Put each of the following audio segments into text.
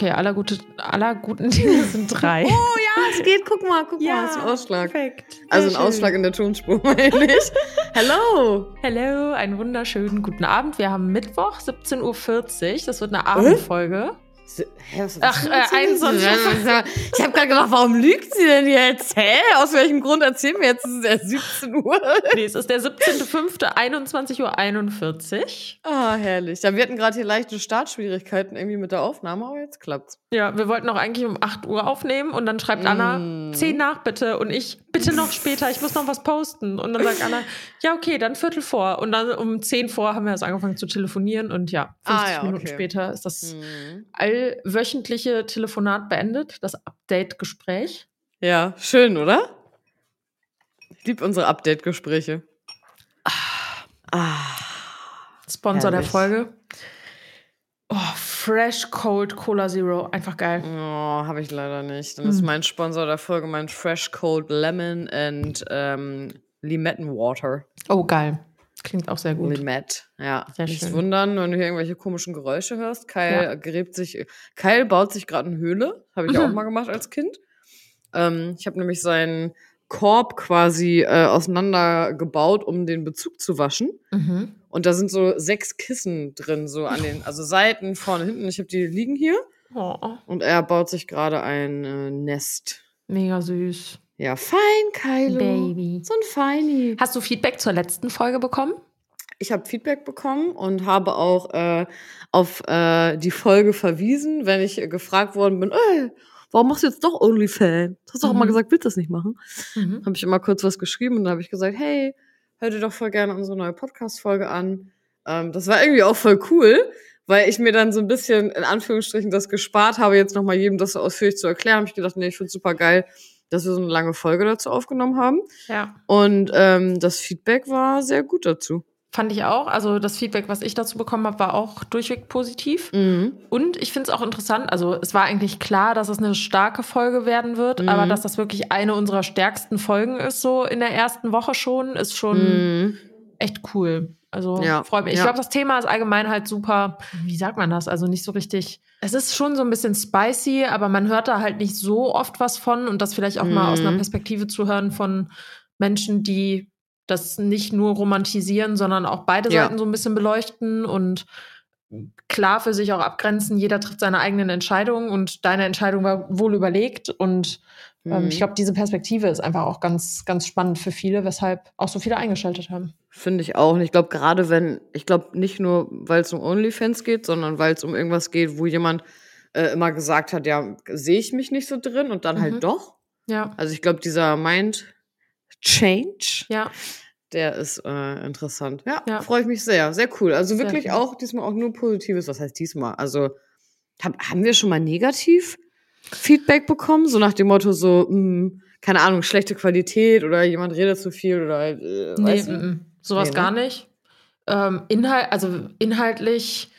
okay, aller, gute, aller guten Dinge sind drei. Oh ja, es geht. Guck mal, guck Ja, mal, ist ein Ausschlag. Perfekt. Also ein Sehr schön. Ausschlag in der Tonspur, meine ich. Hello. Hallo, einen wunderschönen guten Abend. Wir haben Mittwoch, 17.40 Uhr. Das wird eine Abendfolge. Hä, was Ach, äh, 21. Ich habe gerade gedacht, warum lügt sie denn jetzt? Hä? Aus welchem Grund erzählen wir jetzt? Es ist erst 17 Uhr. Nee, es ist der 17.05., 21.41 Uhr. Ah, herrlich. Ja, wir hatten gerade hier leichte Startschwierigkeiten irgendwie mit der Aufnahme, aber jetzt klappt's. Ja, wir wollten auch eigentlich um 8 Uhr aufnehmen und dann schreibt Anna, Mm. 10 nach bitte und ich, bitte noch später, ich muss noch was posten. Und dann sagt Anna, ja, okay, dann Viertel vor. Und dann um 10 vor haben wir erst angefangen zu telefonieren und ja, 50 Ah, ja, Minuten okay. später ist das Allwöchentliche Telefonat beendet, das Update-Gespräch. Ja, schön, oder? Ich liebe unsere Update-Gespräche. Ah. Sponsor der Herrlich. Folge. Oh, Fresh Cold Cola Zero, einfach geil. Oh, habe ich leider nicht. Dann Hm. ist mein Sponsor der Folge mein Fresh Cold Lemon and ähm, Limettenwater. Oh, geil. Klingt auch sehr gut. Limette, ja. Sehr Nicht schön. wundern, wenn du hier irgendwelche komischen Geräusche hörst. Kyle Ja. gräbt sich, Kyle baut sich gerade eine Höhle. Habe ich Mhm. auch mal gemacht als Kind. Ähm, ich habe nämlich seinen Korb quasi äh, auseinandergebaut, um den Bezug zu waschen. Mhm. Und da sind so sechs Kissen drin, so an den, also Seiten, vorne, hinten. Ich habe die liegen hier. Oh, Und er baut sich gerade ein äh, Nest. mega süß. Ja, fein, Kylo. Baby. So ein Feini. Hast du Feedback zur letzten Folge bekommen? Ich habe Feedback bekommen und habe auch äh, auf äh, die Folge verwiesen, wenn ich äh, gefragt worden bin, ey, warum machst du jetzt doch OnlyFans? Du hast doch Mhm. immer gesagt, willst das nicht machen. Mhm. Habe ich immer kurz was geschrieben und dann habe ich gesagt, hey, hör dir doch voll gerne unsere neue Podcast-Folge an. Ähm, das war irgendwie auch voll cool, weil ich mir dann so ein bisschen in Anführungsstrichen das gespart habe, jetzt nochmal jedem das so ausführlich zu erklären. Habe ich gedacht, nee, ich finde super geil, dass wir so eine lange Folge dazu aufgenommen haben. Ja. Und ähm, das Feedback war sehr gut dazu. Fand ich auch. Also das Feedback, was ich dazu bekommen habe, war auch durchweg positiv. Mhm. Und ich finde es auch interessant, also es war eigentlich klar, dass es eine starke Folge werden wird, Mhm. aber dass das wirklich eine unserer stärksten Folgen ist, so in der ersten Woche schon, ist schon Mhm. echt cool. Also Ja, freut mich. Ich ja. glaube, das Thema ist allgemein halt super, wie sagt man das? Also nicht so richtig. Es ist schon so ein bisschen spicy, aber man hört da halt nicht so oft was von und das vielleicht auch mal aus einer Mhm. Perspektive zu hören von Menschen, die das nicht nur romantisieren, sondern auch beide Ja. Seiten so ein bisschen beleuchten und klar für sich auch abgrenzen. Jeder trifft seine eigenen Entscheidungen und deine Entscheidung war wohl überlegt und Mhm. ich glaube, diese Perspektive ist einfach auch ganz, ganz spannend für viele, weshalb auch so viele eingeschaltet haben. Finde ich auch. Und ich glaube, gerade wenn, ich glaube nicht nur, weil es um OnlyFans geht, sondern weil es um irgendwas geht, wo jemand äh, immer gesagt hat, ja, sehe ich mich nicht so drin und dann Mhm. halt doch. Ja, Also ich glaube, dieser Mind Change, ja. der ist äh, interessant. Ja, Ja. freue ich mich sehr. Sehr cool. Also wirklich cool. auch diesmal auch nur Positives. Was heißt diesmal? Also hab, haben wir schon mal negativ Feedback bekommen? So nach dem Motto so, mh, keine Ahnung, schlechte Qualität oder jemand redet zu viel oder äh, Nee, du? mm, mm. sowas Nee, ne? gar nicht. Ähm, Inhalt, also inhaltlich,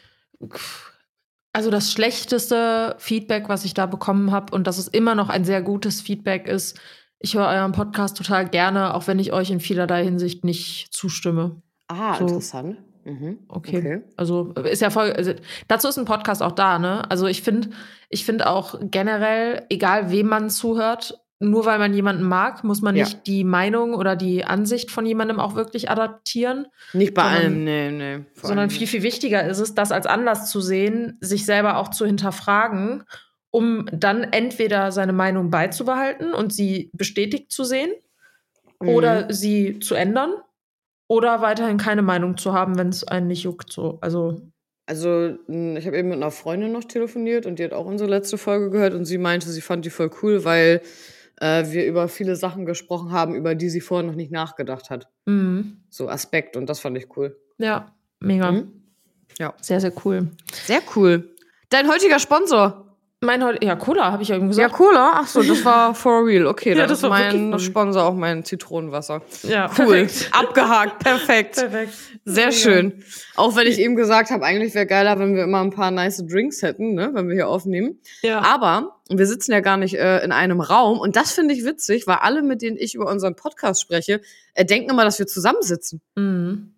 also das schlechteste Feedback, was ich da bekommen habe, und das ist immer noch ein sehr gutes Feedback, ist, ich höre euren Podcast total gerne, auch wenn ich euch in vielerlei Hinsicht nicht zustimme. Ah, So. interessant. Mhm. Okay. Also ist ja voll. Also, dazu ist ein Podcast auch da, ne? Also ich finde, ich finde auch generell, egal wem man zuhört, nur weil man jemanden mag, muss man Ja. nicht die Meinung oder die Ansicht von jemandem auch wirklich adaptieren, Nicht bei Sondern- allem, nee, nee. sondern viel, viel wichtiger ist es, das als Anlass zu sehen, sich selber auch zu hinterfragen, um dann entweder seine Meinung beizubehalten und sie bestätigt zu sehen Mhm. oder sie zu ändern oder weiterhin keine Meinung zu haben, wenn es einen nicht juckt. So. Also Also, ich habe eben mit einer Freundin noch telefoniert und die hat auch unsere letzte Folge gehört und sie meinte, sie fand die voll cool, weil äh, wir über viele Sachen gesprochen haben, über die sie vorher noch nicht nachgedacht hat. mhm. So Aspekt und das fand ich cool. ja, mega. Mhm. Ja. Sehr, sehr cool. Sehr cool. Dein heutiger Sponsor. Mein heute, ja, Cola, habe ich ja eben Ja, gesagt. Cola? Ach so, das war for real. Okay, Ja, das ist war mein. Sponsor auch mein Zitronenwasser. Ja, Cool. perfekt. Abgehakt. Perfekt. Perfekt. Sehr Mega. schön. Auch wenn ich eben gesagt habe, eigentlich wäre geiler, wenn wir immer ein paar nice Drinks hätten, ne, wenn wir hier aufnehmen. Ja. Aber wir sitzen ja gar nicht äh, in einem Raum und das finde ich witzig, weil alle, mit denen ich über unseren Podcast spreche, äh, denken immer, dass wir zusammensitzen. Mhm.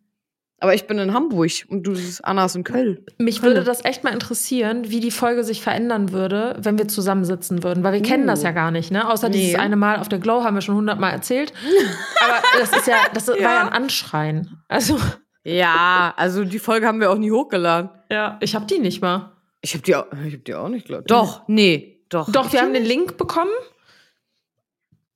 Aber ich bin in Hamburg und du bist Anna ist in Köln. Mich Hölle. würde das echt mal interessieren, wie die Folge sich verändern würde, wenn wir zusammensitzen würden. Weil wir kennen Uh. das ja gar nicht, ne? Außer Nee. dieses eine Mal auf der Glow haben wir schon hundertmal erzählt. Aber das ist ja, das war ja ein Anschreien. Also, Ja, also die Folge haben wir auch nie hochgeladen. ja, ich habe die nicht mal. Ich habe die, auch- ich hab die auch nicht gehört. Doch, nee, doch. Doch, wir haben den Link bekommen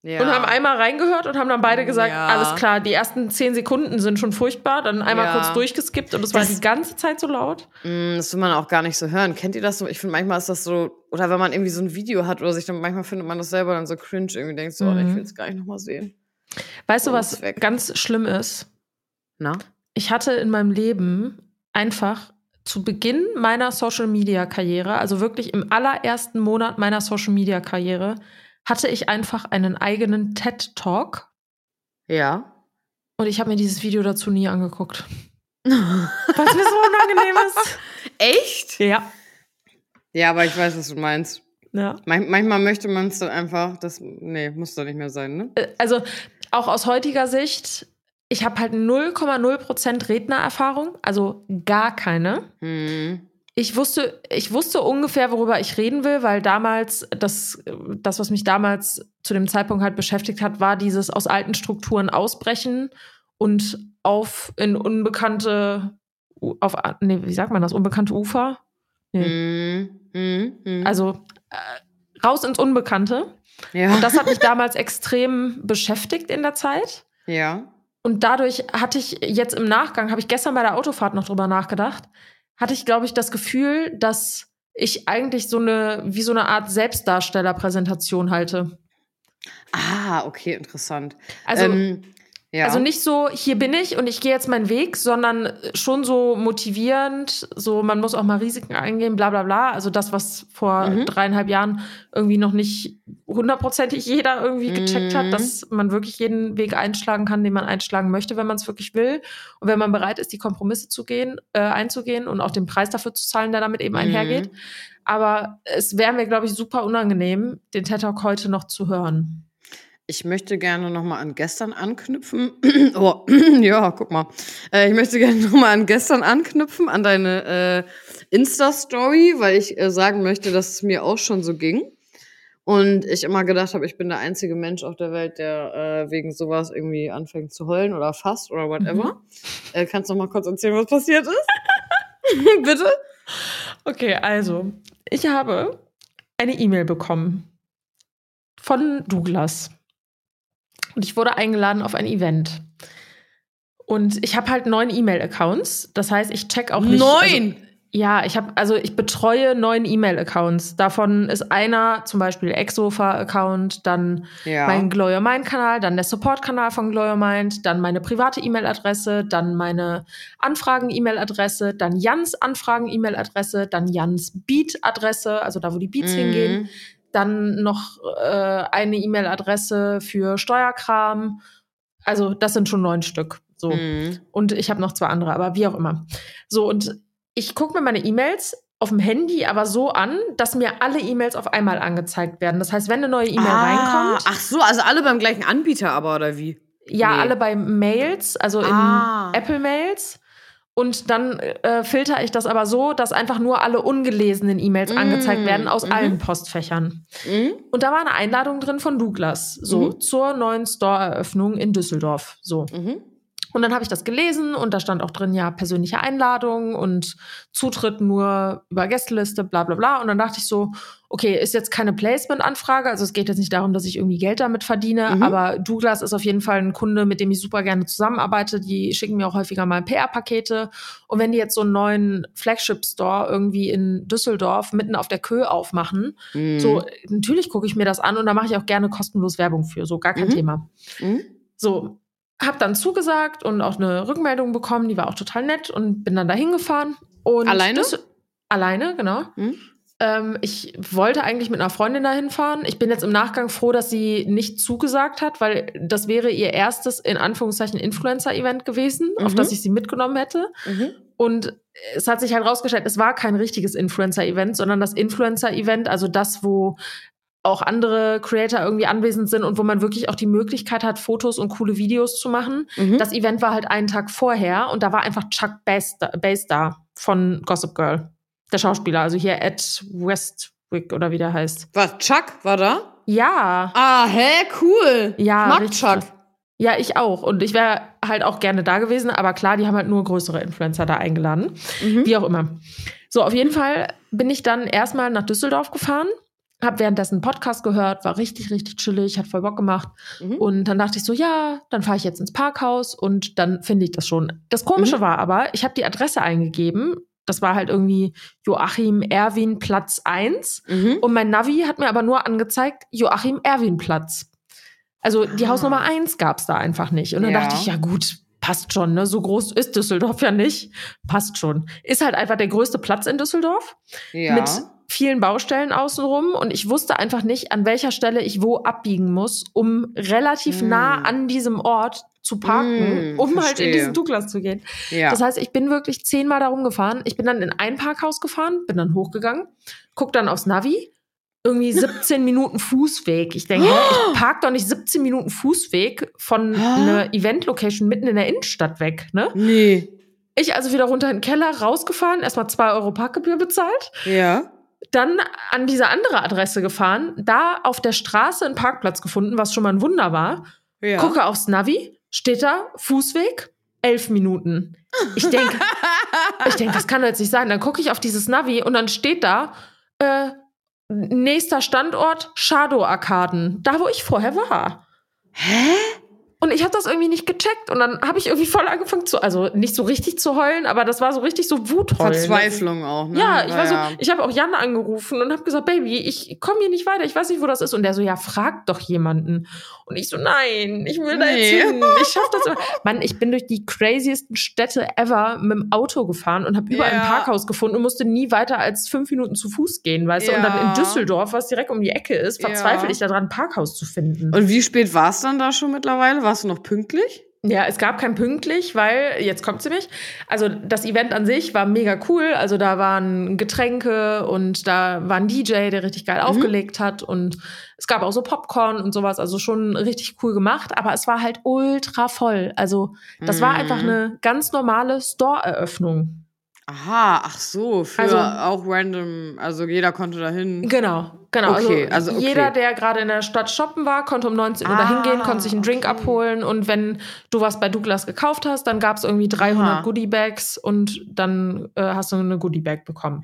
ja. und haben einmal reingehört und haben dann beide gesagt, Ja. alles klar, die ersten zehn Sekunden sind schon furchtbar, dann einmal Ja. kurz durchgeskippt und es war die ganze Zeit so laut. Mm, Das will man auch gar nicht so hören. Kennt ihr das so? Ich finde, manchmal ist das so, oder wenn man irgendwie so ein Video hat oder sich dann, manchmal findet man das selber dann so cringe, irgendwie denkt so, oh, Mhm. ich will es gar nicht nochmal sehen. Weißt du, Oh, was ganz schlimm ist? Na? ich hatte in meinem Leben einfach zu Beginn meiner Social Media Karriere, also wirklich im allerersten Monat meiner Social Media Karriere, hatte ich einfach einen eigenen TED Talk Ja. und ich habe mir dieses Video dazu nie angeguckt. Was mir so unangenehm ist. Echt? Ja. Ja, aber ich weiß, was du meinst. ja. Man manchmal möchte man es dann einfach, das, nee, muss doch nicht mehr sein, ne? Äh, Also auch aus heutiger Sicht, ich habe halt 0,0% Rednererfahrung, also gar keine. Hm. Ich wusste, ich wusste ungefähr, worüber ich reden will, weil damals, das, das, was mich damals zu dem Zeitpunkt halt beschäftigt hat, war dieses aus alten Strukturen ausbrechen und auf in unbekannte, auf, nee, wie sagt man das, unbekannte Ufer? Nee. Hm. Hm. Hm. Also äh, raus ins Unbekannte. ja. Und das hat mich damals extrem beschäftigt in der Zeit. ja. Und dadurch hatte ich jetzt im Nachgang, habe ich gestern bei der Autofahrt noch drüber nachgedacht, hatte ich, glaube ich, das Gefühl, dass ich eigentlich so eine, wie so eine Art Selbstdarstellerpräsentation halte. Ah, okay, interessant. Also, ähm, ja. also nicht so, hier bin ich und ich gehe jetzt meinen Weg, sondern schon so motivierend, so man muss auch mal Risiken eingehen, bla bla bla. Also das, was vor Mhm. dreieinhalb Jahren irgendwie noch nicht hundertprozentig jeder irgendwie gecheckt Mhm. hat, dass man wirklich jeden Weg einschlagen kann, den man einschlagen möchte, wenn man es wirklich will. Und wenn man bereit ist, die Kompromisse zu gehen, äh, einzugehen und auch den Preis dafür zu zahlen, der damit eben Mhm. einhergeht. Aber es wäre mir, glaube ich, super unangenehm, den TED Talk heute noch zu hören. Ich möchte gerne nochmal an gestern anknüpfen. oh, ja, guck mal. Äh, ich möchte gerne nochmal an gestern anknüpfen, an deine äh, Insta-Story, weil ich äh, sagen möchte, dass es mir auch schon so ging. Und ich immer gedacht habe, ich bin der einzige Mensch auf der Welt, der äh, wegen sowas irgendwie anfängt zu heulen oder fast oder whatever. Äh, kannst du noch mal kurz erzählen, was passiert ist? Bitte? Okay, also, ich habe eine E-Mail bekommen von Douglas. Und ich wurde eingeladen auf ein Event. Und ich habe halt neun E-Mail-Accounts. Das heißt, ich check auch nicht. Also, Neun! ja, ich habe, also ich betreue neun E-Mail-Accounts. Davon ist einer zum Beispiel Exofa-Account, dann ja. mein Glow Your Mind Kanal, dann der Support-Kanal von Glow Your Mind, dann meine private E-Mail-Adresse, dann meine Anfragen-E-Mail-Adresse, dann Jans Anfragen-E-Mail-Adresse, dann Jans Beat-Adresse, also da, wo die Beats Mhm. hingehen, dann noch äh, eine E-Mail-Adresse für Steuerkram. Also das sind schon neun Stück. So. Mhm. Und ich habe noch zwei andere, aber wie auch immer. So, und ich gucke mir meine E-Mails auf dem Handy aber so an, dass mir alle E-Mails auf einmal angezeigt werden. Das heißt, wenn eine neue E-Mail Ah, reinkommt, Ach so, also alle beim gleichen Anbieter aber, oder wie? ja, nee. alle bei Mails, also in Ah. Apple Mails. Und dann äh, filter ich das aber so, dass einfach nur alle ungelesenen E-Mails Mm, angezeigt werden aus mhm. allen Postfächern. Mhm. Und da war eine Einladung drin von Douglas, so Mhm. zur neuen Store-Eröffnung in Düsseldorf. So. Und dann habe ich das gelesen und da stand auch drin, ja, persönliche Einladung und Zutritt nur über Gästeliste, bla bla bla. Und dann dachte ich so, okay, ist jetzt keine Placement-Anfrage, also es geht jetzt nicht darum, dass ich irgendwie Geld damit verdiene, Mhm. aber Douglas ist auf jeden Fall ein Kunde, mit dem ich super gerne zusammenarbeite. Die schicken mir auch häufiger mal PR-Pakete. Und wenn die jetzt so einen neuen Flagship-Store irgendwie in Düsseldorf mitten auf der Kö aufmachen, Mhm. so, natürlich gucke ich mir das an und da mache ich auch gerne kostenlos Werbung für, so gar kein Mhm. Thema. Mhm. So, hab dann zugesagt und auch eine Rückmeldung bekommen, die war auch total nett und bin dann dahin gefahren. Und Alleine? Das, alleine, genau. Mhm. Ähm, ich wollte eigentlich mit einer Freundin dahin fahren. Ich bin jetzt im Nachgang froh, dass sie nicht zugesagt hat, weil das wäre ihr erstes, in Anführungszeichen, Influencer-Event gewesen, auf Mhm. das ich sie mitgenommen hätte. Mhm. Und es hat sich halt rausgestellt, es war kein richtiges Influencer-Event, sondern das Influencer-Event, also das, wo auch andere Creator irgendwie anwesend sind und wo man wirklich auch die Möglichkeit hat, Fotos und coole Videos zu machen. Mhm. Das Event war halt einen Tag vorher und da war einfach Chuck Bass da, Bass da von Gossip Girl. Der Schauspieler, also hier Ed Westwick oder wie der heißt. Was, Chuck war da? Ja. Ah, hä, cool. Ja, ich mag richtig Chuck. Ja, ich auch. Und ich wäre halt auch gerne da gewesen, aber klar, die haben halt nur größere Influencer da eingeladen. Mhm. Wie auch immer. So, auf jeden Fall bin ich dann erstmal nach Düsseldorf gefahren, habe währenddessen einen Podcast gehört, war richtig, richtig chillig, hat voll Bock gemacht. Mhm. Und dann dachte ich so, ja, dann fahre ich jetzt ins Parkhaus und dann finde ich das schon. Das Komische Mhm. war aber, ich habe die Adresse eingegeben. Das war halt irgendwie Joachim Erwin Platz 1. Mhm. Und mein Navi hat mir aber nur angezeigt, Joachim Erwin Platz. Also die Ah. Hausnummer 1 gab es da einfach nicht. Und dann Ja. dachte ich, ja gut, passt schon, ne? So groß ist Düsseldorf ja nicht. Passt schon. Ist halt einfach der größte Platz in Düsseldorf Ja. mit vielen Baustellen außenrum. Und ich wusste einfach nicht, an welcher Stelle ich wo abbiegen muss, um relativ Mm. nah an diesem Ort zu parken, Mm, um halt in verstehe. diesen Douglas zu gehen. ja. Das heißt, ich bin wirklich zehnmal darum gefahren. Ich bin dann in ein Parkhaus gefahren, bin dann hochgegangen, guck dann aufs Navi, irgendwie 17 Minuten Fußweg. Ich denke, hä, ich park doch nicht 17 Minuten Fußweg von Hä? einer Event-Location mitten in der Innenstadt weg, ne? nee. Ich also wieder runter in den Keller, rausgefahren, erstmal 2 Euro Parkgebühr bezahlt, Ja. Dann an diese andere Adresse gefahren, da auf der Straße einen Parkplatz gefunden, was schon mal ein Wunder war. Ja. Gucke aufs Navi, steht da, Fußweg, elf Minuten. Ich denke, ich denke, das kann doch jetzt nicht sein. Dann gucke ich auf dieses Navi und dann steht da, äh, nächster Standort, Shadow-Arkaden. Da, wo ich vorher war. Hä? Und ich habe das irgendwie nicht gecheckt. Und dann habe ich irgendwie voll angefangen zu, also nicht so richtig zu heulen, aber das war so richtig so Wutheulen. Verzweiflung auch, ne? Ja, ich war so, Ja. ich habe auch Jan angerufen und habe gesagt, Baby, ich komme hier nicht weiter, ich weiß nicht, wo das ist. Und der so, ja, frag doch jemanden. Und ich so, nein, ich will da Nee. jetzt hin. Ich schaff das immer. Mann, ich bin durch die craziesten Städte ever mit dem Auto gefahren und habe überall Ja. ein Parkhaus gefunden und musste nie weiter als fünf Minuten zu Fuß gehen, weißt du? Und dann Ja. in Düsseldorf, was direkt um die Ecke ist, verzweifle Ja. ich daran, ein Parkhaus zu finden. Und wie spät war es dann da schon mittlerweile? Warst du noch pünktlich? Ja, es gab kein pünktlich, weil, jetzt kommt sie mich, also das Event an sich war mega cool. Also da waren Getränke und da war ein DJ, der richtig geil aufgelegt hat und es gab auch so Popcorn und sowas, also schon richtig cool gemacht, aber es war halt ultra voll. Also das war Mhm. einfach eine ganz normale Store-Eröffnung. Aha, ach so, für Also- auch random, also jeder konnte da hin. Genau, genau. Okay, also, also okay. jeder, der gerade in der Stadt shoppen war, konnte um 19 Uhr da Ah, hingehen, konnte sich einen Drink okay. abholen und wenn du was bei Douglas gekauft hast, dann gab es irgendwie 300 Aha. Goodie-Bags und dann äh, hast du eine Goodie-Bag bekommen.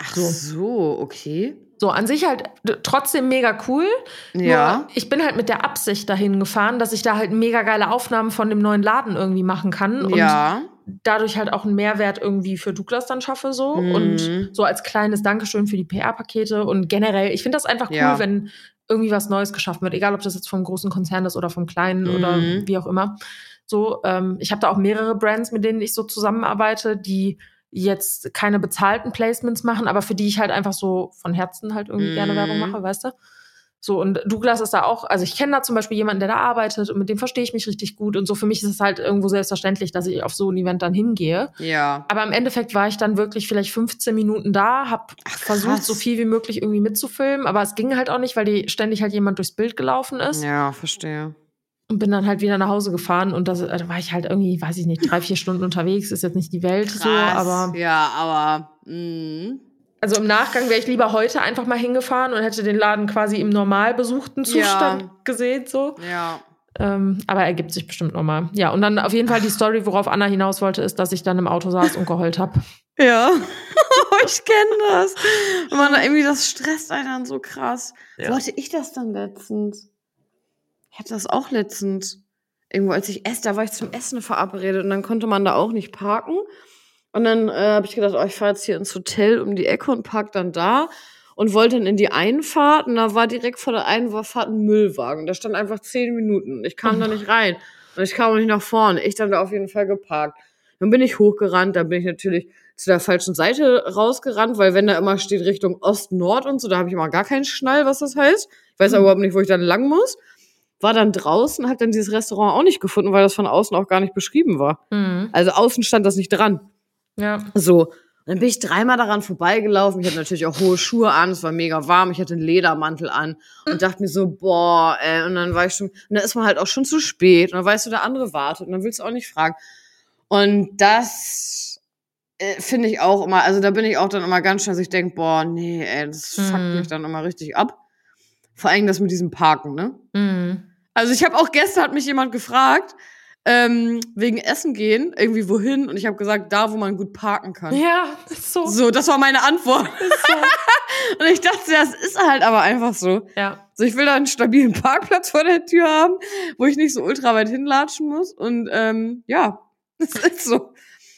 Ach So. so, okay. So, an sich halt trotzdem mega cool. Ja. Nur ich bin halt mit der Absicht dahin gefahren, dass ich da halt mega geile Aufnahmen von dem neuen Laden irgendwie machen kann. Und ja. Dadurch halt auch einen Mehrwert irgendwie für Douglas dann schaffe so Mhm. und so als kleines Dankeschön für die PR-Pakete und generell, ich finde das einfach cool, Ja. wenn irgendwie was Neues geschaffen wird, egal ob das jetzt vom großen Konzern ist oder vom kleinen oder Mhm. wie auch immer. So, ähm, ich habe da auch mehrere Brands, mit denen ich so zusammenarbeite, die jetzt keine bezahlten Placements machen, aber für die ich halt einfach so von Herzen halt irgendwie gerne Mhm. Werbung mache, weißt du? So, und Douglas ist da auch, also ich kenne da zum Beispiel jemanden, der da arbeitet und mit dem verstehe ich mich richtig gut. Und so für mich ist es halt irgendwo selbstverständlich, dass ich auf so ein Event dann hingehe. Ja. Aber im Endeffekt war ich dann wirklich vielleicht 15 Minuten da, habe versucht, krass. so viel wie möglich irgendwie mitzufilmen, aber es ging halt auch nicht, weil die ständig halt jemand durchs Bild gelaufen ist. Ja, verstehe. Und bin dann halt wieder nach Hause gefahren und das, da war ich halt irgendwie, weiß ich nicht, drei, vier Stunden unterwegs, ist jetzt nicht die Welt so, aber ja, aber mh. Also im Nachgang wäre ich lieber heute einfach mal hingefahren und hätte den Laden quasi im normal besuchten Zustand Ja. gesehen, so. ja. Ähm, aber ergibt sich bestimmt nochmal. Ja, und dann auf jeden Fall die Story, worauf Anna hinaus wollte, ist, dass ich dann im Auto saß und geheult habe. Ja. ich kenne das. Man irgendwie das stresst einen dann so krass. Ja. Wo hatte ich das dann letztens? Ich hatte das auch letztens. Irgendwo, als ich esse, da war ich zum Essen verabredet und dann konnte man da auch nicht parken. Und dann äh, habe ich gedacht, oh, ich fahre jetzt hier ins Hotel um die Ecke und park dann da und wollte dann in die Einfahrt und da war direkt vor der Einfahrt ein Müllwagen. Da stand einfach zehn Minuten. Ich kam da nicht rein. Und ich kam auch nicht nach vorne. Ich dann da auf jeden Fall geparkt. Dann bin ich hochgerannt, dann bin ich natürlich zu der falschen Seite rausgerannt, weil wenn da immer steht Richtung Ost-Nord und so, da habe ich immer gar keinen Schnall, was das heißt. Ich weiß aber überhaupt nicht, wo ich dann lang muss. War dann draußen, habe dann dieses Restaurant auch nicht gefunden, weil das von außen auch gar nicht beschrieben war. Mhm. Also außen stand das nicht dran. Ja. So. dann bin ich dreimal daran vorbeigelaufen. Ich hatte natürlich auch hohe Schuhe an, es war mega warm, ich hatte einen Ledermantel an und dachte mir so, boah, ey, und dann war ich schon, und dann ist man halt auch schon zu spät und dann weißt du, der andere wartet und dann willst du auch nicht fragen. Und das äh, finde ich auch immer, also da bin ich auch dann immer ganz schnell, dass ich denke, boah, nee, ey, das fuckt Mhm. mich dann immer richtig ab. Vor allem das mit diesem Parken, ne? Mhm. Also ich habe auch gestern hat mich jemand gefragt, ähm, wegen Essen gehen, irgendwie wohin, und ich habe gesagt, da, wo man gut parken kann. Ja, ist so. So, das war meine Antwort. So. Und ich dachte, ja, es ist halt aber einfach so. ja. So, ich will da einen stabilen Parkplatz vor der Tür haben, wo ich nicht so ultra weit hinlatschen muss. Und ähm, ja, es ist so.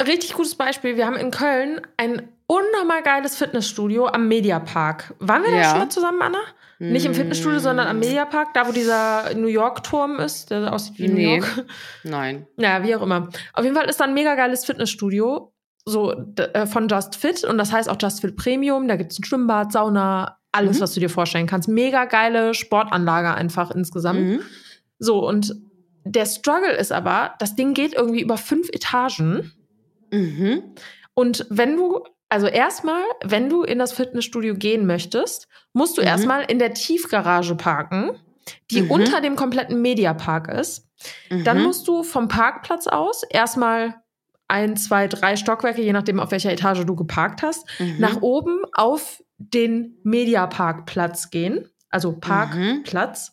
Richtig gutes Beispiel. Wir haben in Köln ein unnormal geiles Fitnessstudio am Mediapark. Waren wir da Ja. schon mal zusammen, Anna? Nicht im Fitnessstudio, sondern am Mediapark, da wo dieser New York-Turm ist, der aussieht wie New Nee. York. Nein. Ja, wie auch immer. Auf jeden Fall ist da ein mega geiles Fitnessstudio, so äh, von Just Fit und das heißt auch Just Fit Premium. Da gibt es ein Schwimmbad, Sauna, alles, Mhm. was du dir vorstellen kannst. Mega geile Sportanlage einfach insgesamt. Mhm. So, und der Struggle ist aber, das Ding geht irgendwie über fünf Etagen. Mhm. Und wenn du, also erstmal, wenn du in das Fitnessstudio gehen möchtest, musst du Mhm. erstmal in der Tiefgarage parken, die Mhm. unter dem kompletten Mediapark ist. Dann Mhm. musst du vom Parkplatz aus erstmal ein, zwei, drei Stockwerke, je nachdem, auf welcher Etage du geparkt hast, Mhm. nach oben auf den Mediaparkplatz gehen, also Mhm. Parkplatz.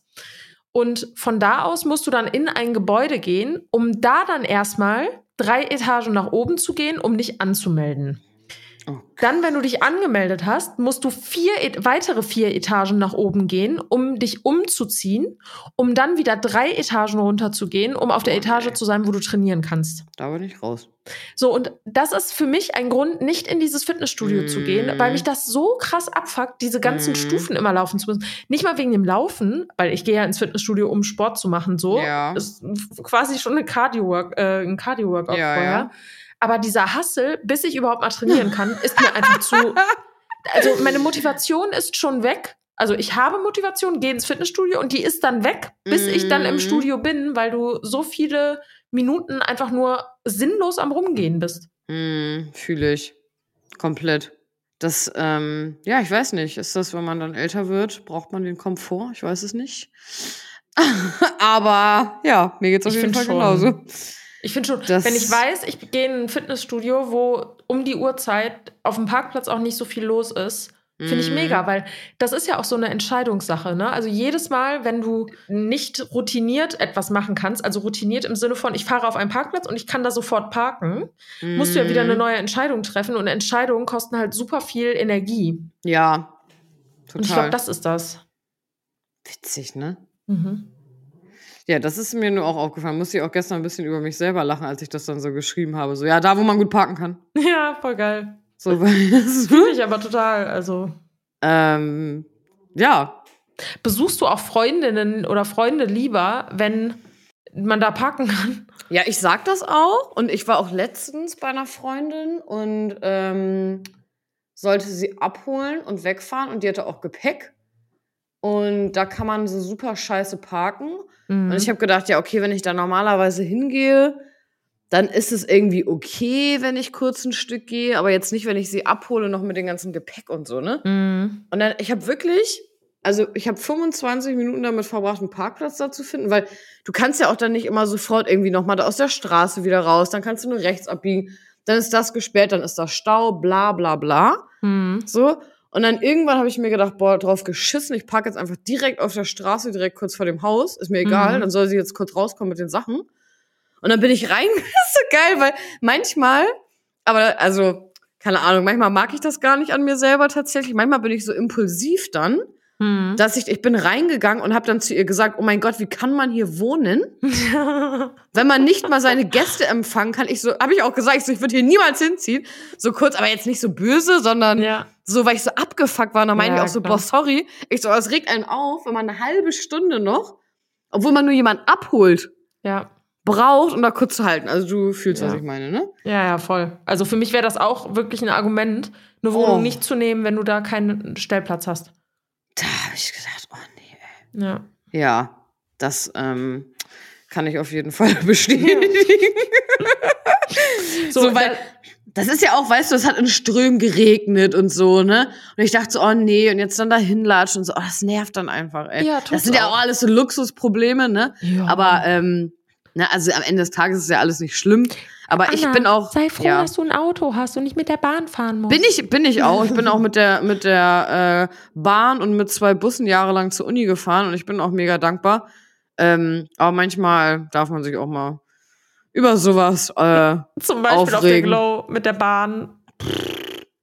Und von da aus musst du dann in ein Gebäude gehen, um da dann erstmal drei Etagen nach oben zu gehen, um dich anzumelden. Oh. Dann, wenn du dich angemeldet hast, musst du vier et- weitere vier Etagen nach oben gehen, um dich umzuziehen, um dann wieder drei Etagen runter zu gehen, um auf der Etage zu sein, wo du trainieren kannst. Da bin ich raus. So, und das ist für mich ein Grund, nicht in dieses Fitnessstudio zu gehen, Mhm. weil mich das so krass abfuckt, diese ganzen Mhm. Stufen immer laufen zu müssen. Nicht mal wegen dem Laufen, weil ich gehe ja ins Fitnessstudio, um Sport zu machen, so. Ja. Ist quasi schon eine Cardio-Work, äh, ein Cardio-Workout Ja, vorher. ja. Aber dieser Hassel, bis ich überhaupt mal trainieren kann, ist mir einfach zu. Also, meine Motivation ist schon weg. Also, ich habe Motivation, gehe ins Fitnessstudio und die ist dann weg, bis ich dann im Mhm. Studio bin, weil du so viele Minuten einfach nur sinnlos am Rumgehen bist. Hm, Fühle ich. Komplett. Das, ähm, ja, ich weiß nicht. Ist das, wenn man dann älter wird, braucht man den Komfort? Ich weiß es nicht. Aber ja, mir geht's auf Ich jeden Fall schon. genauso. Ich finde schon, Das- wenn ich weiß, ich gehe in ein Fitnessstudio, wo um die Uhrzeit auf dem Parkplatz auch nicht so viel los ist, finde ich Mhm. mega, weil das ist ja auch so eine Entscheidungssache. Ne? Also jedes Mal, wenn du nicht routiniert etwas machen kannst, also routiniert im Sinne von, ich fahre auf einen Parkplatz und ich kann da sofort parken, musst du ja wieder eine Mhm. neue Entscheidung treffen und Entscheidungen kosten halt super viel Energie. Ja. Total. Und ich glaube, das ist das. Witzig, ne? Mhm. Ja, das ist mir nur auch aufgefallen. Musste ich auch gestern ein bisschen über mich selber lachen, als ich das dann so geschrieben habe. So, ja, da, wo man gut parken kann. Ja, voll geil. So, Fühle ich aber total. Also. Ähm, ja. Besuchst du auch Freundinnen oder Freunde lieber, wenn man da parken kann? Ja, ich sag das auch. Und ich war auch letztens bei einer Freundin und ähm, sollte sie abholen und wegfahren. Und die hatte auch Gepäck. Und da kann man so super scheiße parken. Mhm. Und ich habe gedacht, ja, okay, wenn ich da normalerweise hingehe, dann ist es irgendwie okay, wenn ich kurz ein Stück gehe, aber jetzt nicht, wenn ich sie abhole, noch mit dem ganzen Gepäck und so, ne? Mhm. Und dann, ich habe wirklich, also ich habe 25 Minuten damit verbracht, einen Parkplatz da zu finden, weil du kannst ja auch dann nicht immer sofort irgendwie nochmal aus der Straße wieder raus, dann kannst du nur rechts abbiegen, dann ist das gesperrt, dann ist da Stau, bla bla bla. Mhm. So. Und dann irgendwann habe ich mir gedacht, boah, drauf geschissen, ich parke jetzt einfach direkt auf der Straße, direkt kurz vor dem Haus. Ist mir egal, Mhm. dann soll sie jetzt kurz rauskommen mit den Sachen. Und dann bin ich rein, das ist so geil, weil manchmal, aber also, keine Ahnung, manchmal mag ich das gar nicht an mir selber tatsächlich. Manchmal bin ich so impulsiv dann, Mhm. dass ich, ich bin reingegangen und habe dann zu ihr gesagt, oh mein Gott, wie kann man hier wohnen, wenn man nicht mal seine Gäste empfangen kann? Ich so, habe ich auch gesagt, ich, so, ich würde hier niemals hinziehen. So kurz, aber jetzt nicht so böse, sondern ja. So, weil ich so abgefuckt war. Und dann meinte Ja, ich auch so, klar. boah, sorry. Ich so, aber es regt einen auf, wenn man eine halbe Stunde noch, obwohl man nur jemanden abholt, Ja. braucht, um da kurz zu halten. Also du fühlst, was Ja. ich meine, ne? Ja, ja, voll. Also für mich wäre das auch wirklich ein Argument, eine Wohnung Oh. nicht zu nehmen, wenn du da keinen Stellplatz hast. Da habe ich gedacht, oh nee, ey. Ja. Ja, das ähm, kann ich auf jeden Fall bestätigen. So, So, und weil das ist ja auch, weißt du, es hat in Strömen geregnet und so, ne? Und ich dachte so, oh nee, und jetzt dann da hinlatschen und so, oh, das nervt dann einfach, ey. Ja, das sind ja auch. auch alles so Luxusprobleme, ne? Ja. Aber, ähm, ne, also am Ende des Tages ist ja alles nicht schlimm. Aber ich bin auch. Sei froh, ja. dass du ein Auto hast und nicht mit der Bahn fahren musst. Bin ich, bin ich auch. Ich bin auch mit der, mit der äh, Bahn und mit zwei Bussen jahrelang zur Uni gefahren und ich bin auch mega dankbar. Ähm, aber manchmal darf man sich auch mal über sowas. Äh, Zum Beispiel auf der aufregen. Glow mit der Bahn.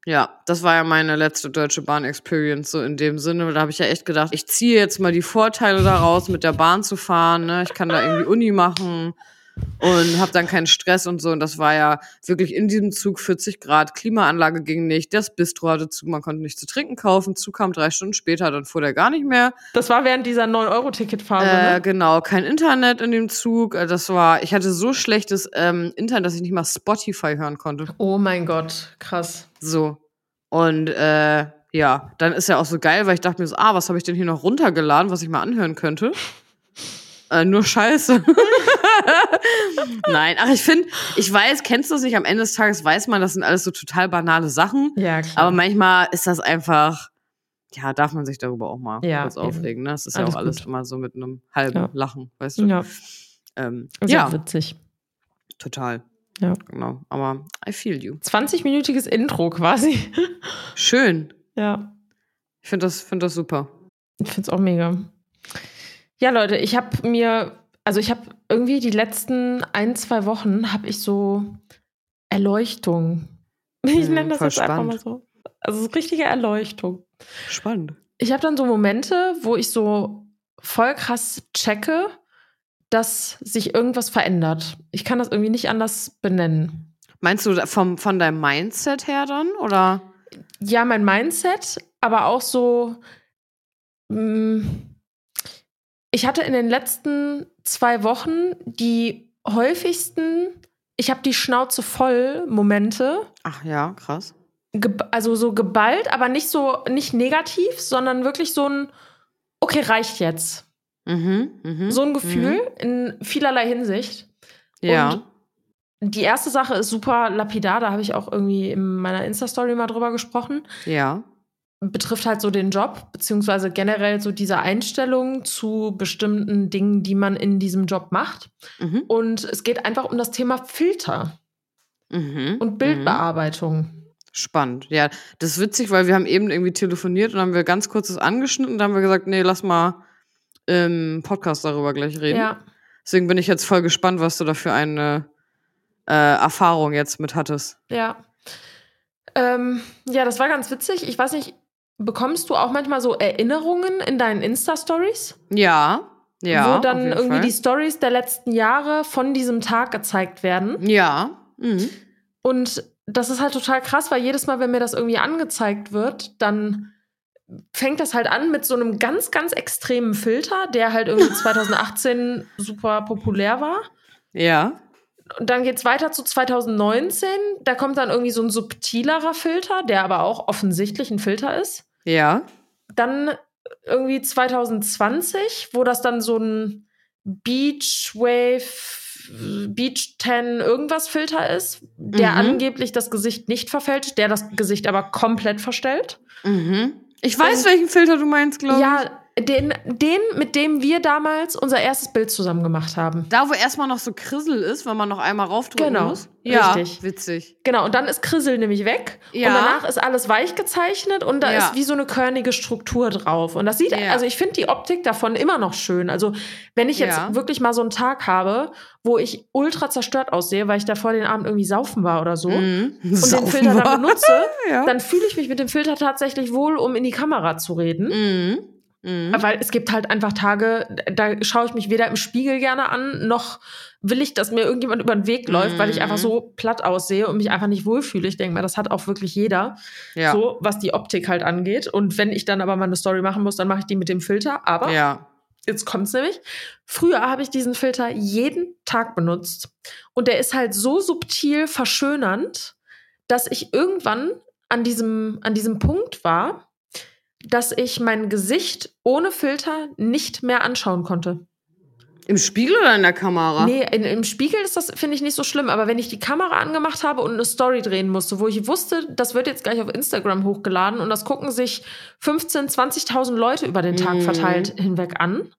ja, das war ja meine letzte deutsche Bahn-Experience, so in dem Sinne. Da habe ich ja echt gedacht, ich ziehe jetzt mal die Vorteile daraus, mit der Bahn zu fahren. Ne? Ich kann da irgendwie Uni machen und habe dann keinen Stress und so. Und das war ja wirklich in diesem Zug 40 Grad, Klimaanlage ging nicht, das Bistro hatte zu, man konnte nicht zu trinken kaufen. Zug kam drei Stunden später, dann fuhr der gar nicht mehr. Das war während dieser 9-Euro-Ticket-Phase, Äh, ne? genau, kein Internet in dem Zug. Äh, Das war, ich hatte so schlechtes ähm, Internet, dass ich nicht mal Spotify hören konnte. Oh mein Gott, krass. So. Und äh, ja, dann ist ja auch so geil, weil ich dachte mir so, ah, was habe ich denn hier noch runtergeladen, was ich mal anhören könnte? Äh, nur Scheiße. Nein, ach, ich finde, ich weiß, kennst du es nicht, am Ende des Tages weiß man, das sind alles so total banale Sachen. Ja, klar. Aber manchmal ist das einfach, ja, darf man sich darüber auch mal Ja, kurz aufregen. Ne? Das ist Alles ja auch alles gut. immer so mit einem halben Ja. Lachen, weißt du? ja, Ähm, ja, witzig. total. Ja. Genau. Aber I feel you. 20-minütiges Intro quasi. Schön. ja, Ich finde das, find das super. ich finde es auch mega. Ja, Leute, ich habe mir, also ich habe irgendwie die letzten ein, zwei Wochen habe ich so Erleuchtung. Ich Hm, nenne das jetzt einfach mal spannend. so. Also so richtige Erleuchtung. Spannend. Ich habe dann so Momente, wo ich so voll krass checke, dass sich irgendwas verändert. Ich kann das irgendwie nicht anders benennen. Meinst du vom, von deinem Mindset her dann? Oder? Ja, mein Mindset, aber auch so. mh, Ich hatte in den letzten zwei Wochen die häufigsten, ich habe die Schnauze voll Momente, Ach ja, krass. also so geballt, aber nicht so, nicht negativ, sondern wirklich so ein, okay, reicht jetzt. Mhm, mhm, So ein Gefühl in vielerlei Hinsicht. Ja. Und die erste Sache ist super lapidar, da habe ich auch irgendwie in meiner Insta-Story mal drüber gesprochen. ja. Betrifft halt so den Job, beziehungsweise generell so diese Einstellung zu bestimmten Dingen, die man in diesem Job macht. Mhm. Und es geht einfach um das Thema Filter Mhm. und Mhm. Bildbearbeitung. Spannend. Ja, das ist witzig, weil wir haben eben irgendwie telefoniert und haben wir ganz kurz das angeschnitten und dann haben wir gesagt, nee, lass mal im Podcast darüber gleich reden. Ja. Deswegen bin ich jetzt voll gespannt, was du da für eine äh, Erfahrung jetzt mit hattest. Ja. Ähm, ja, das war ganz witzig. Ich weiß nicht, bekommst du auch manchmal so Erinnerungen in deinen Insta-Stories? Ja. Ja. wo dann irgendwie Fall. die Stories der letzten Jahre von diesem Tag gezeigt werden. Ja. Mhm. Und das ist halt total krass, weil jedes Mal, wenn mir das irgendwie angezeigt wird, dann fängt das halt an mit so einem ganz, ganz extremen Filter, der halt irgendwie 2018 super populär war. Ja. Und dann geht's weiter zu 2019. Da kommt dann irgendwie so ein subtilerer Filter, der aber auch offensichtlich ein Filter ist. Ja. Dann irgendwie 2020, wo das dann so ein Beach Wave, Beach Tan irgendwas Filter ist, der Mhm. angeblich das Gesicht nicht verfälscht, der das Gesicht aber komplett verstellt. Mhm. Ich weiß, Und- welchen Filter du meinst, glaube ich. Ja, den, den, mit dem wir damals unser erstes Bild zusammen gemacht haben. Da, wo erstmal noch so Krissel ist, wenn man noch einmal raufdrücken Genau, muss. Ja, richtig. witzig. Genau, und dann ist Krissel nämlich weg. Ja. Und danach ist alles weich gezeichnet und da Ja. ist wie so eine körnige Struktur drauf. Und das sieht, Ja. also ich finde die Optik davon immer noch schön. Also, wenn ich jetzt Ja. wirklich mal so einen Tag habe, wo ich ultra zerstört aussehe, weil ich davor den Abend irgendwie saufen war oder so, Mhm. und den Filter dann benutze, dann fühle ich mich mit dem Filter tatsächlich wohl, um in die Kamera zu reden. Mhm. Mhm. Weil es gibt halt einfach Tage, da schaue ich mich weder im Spiegel gerne an, noch will ich, dass mir irgendjemand über den Weg läuft, weil ich einfach Mhm. so platt aussehe und mich einfach nicht wohlfühle. Ich denke mal, das hat auch wirklich jeder, ja. so was die Optik halt angeht. Und wenn ich dann aber mal eine Story machen muss, dann mache ich die mit dem Filter. Aber ja. jetzt kommt's nämlich. Früher habe ich diesen Filter jeden Tag benutzt. Und der ist halt so subtil verschönernd, dass ich irgendwann an diesem, an diesem Punkt war, dass ich mein Gesicht ohne Filter nicht mehr anschauen konnte. Im Spiegel oder in der Kamera? Nee, in, im Spiegel ist das, finde ich, nicht so schlimm. Aber wenn ich die Kamera angemacht habe und eine Story drehen musste, wo ich wusste, das wird jetzt gleich auf Instagram hochgeladen und das gucken sich 15, 20.000 Leute über den Tag Mhm. verteilt hinweg an.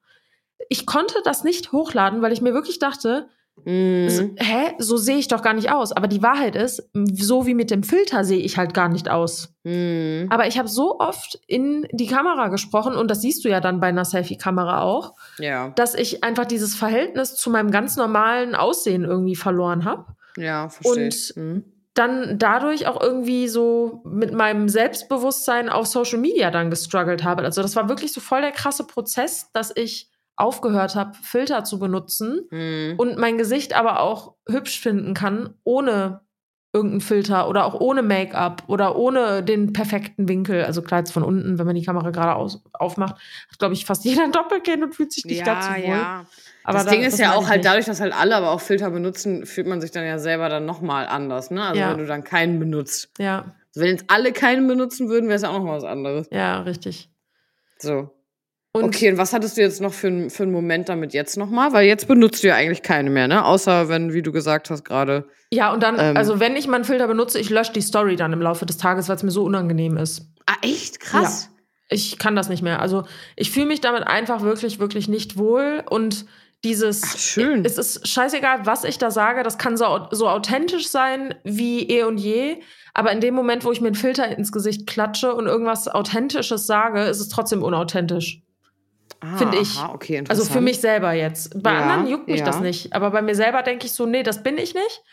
Ich konnte das nicht hochladen, weil ich mir wirklich dachte, So, hä, so sehe ich doch gar nicht aus. Aber die Wahrheit ist, so wie mit dem Filter sehe ich halt gar nicht aus. Mhm. Aber ich habe so oft in die Kamera gesprochen und das siehst du ja dann bei einer Selfie-Kamera auch, Ja, dass ich einfach dieses Verhältnis zu meinem ganz normalen Aussehen irgendwie verloren habe. ja, verstehe. Und-. Mhm. Dann dadurch auch irgendwie so mit meinem Selbstbewusstsein auf Social Media dann gestruggelt habe. Also das war wirklich so voll der krasse Prozess, dass ich aufgehört habe, Filter zu benutzen Mhm. und mein Gesicht aber auch hübsch finden kann, ohne irgendeinen Filter oder auch ohne Make-up oder ohne den perfekten Winkel. Also klar, jetzt von unten, wenn man die Kamera gerade aufmacht, hat, glaube ich, fast jeder ein Doppelkinn und fühlt sich nicht dazu wohl. Aber das da- Ding ist ja meine auch halt nicht. dadurch, dass halt alle aber auch Filter benutzen, fühlt man sich dann ja selber dann nochmal anders, ne? Also Ja. wenn du dann keinen benutzt. Ja, Also wenn jetzt alle keinen benutzen würden, wäre es ja auch noch mal was anderes. ja, richtig. So. Und okay, und was hattest du jetzt noch für, für einen Moment damit jetzt nochmal? Weil jetzt benutzt du ja eigentlich keine mehr, ne? Außer wenn, wie du gesagt hast gerade. ja, und dann, Ähm. also wenn ich meinen Filter benutze, ich lösche die Story dann im Laufe des Tages, weil es mir so unangenehm ist. Ah, echt? Krass. Ich kann das nicht mehr. Also ich fühle mich damit einfach wirklich, wirklich nicht wohl und dieses Ach, schön. es ist scheißegal, was ich da sage, das kann so, so authentisch sein wie eh und je, aber in dem Moment, wo ich mir einen Filter ins Gesicht klatsche und irgendwas Authentisches sage, ist es trotzdem unauthentisch. Ah, finde ich. Aha, okay, Also für mich selber jetzt. Bei Ja, anderen juckt mich ja. das nicht, aber bei mir selber denke ich so, nee, das bin ich nicht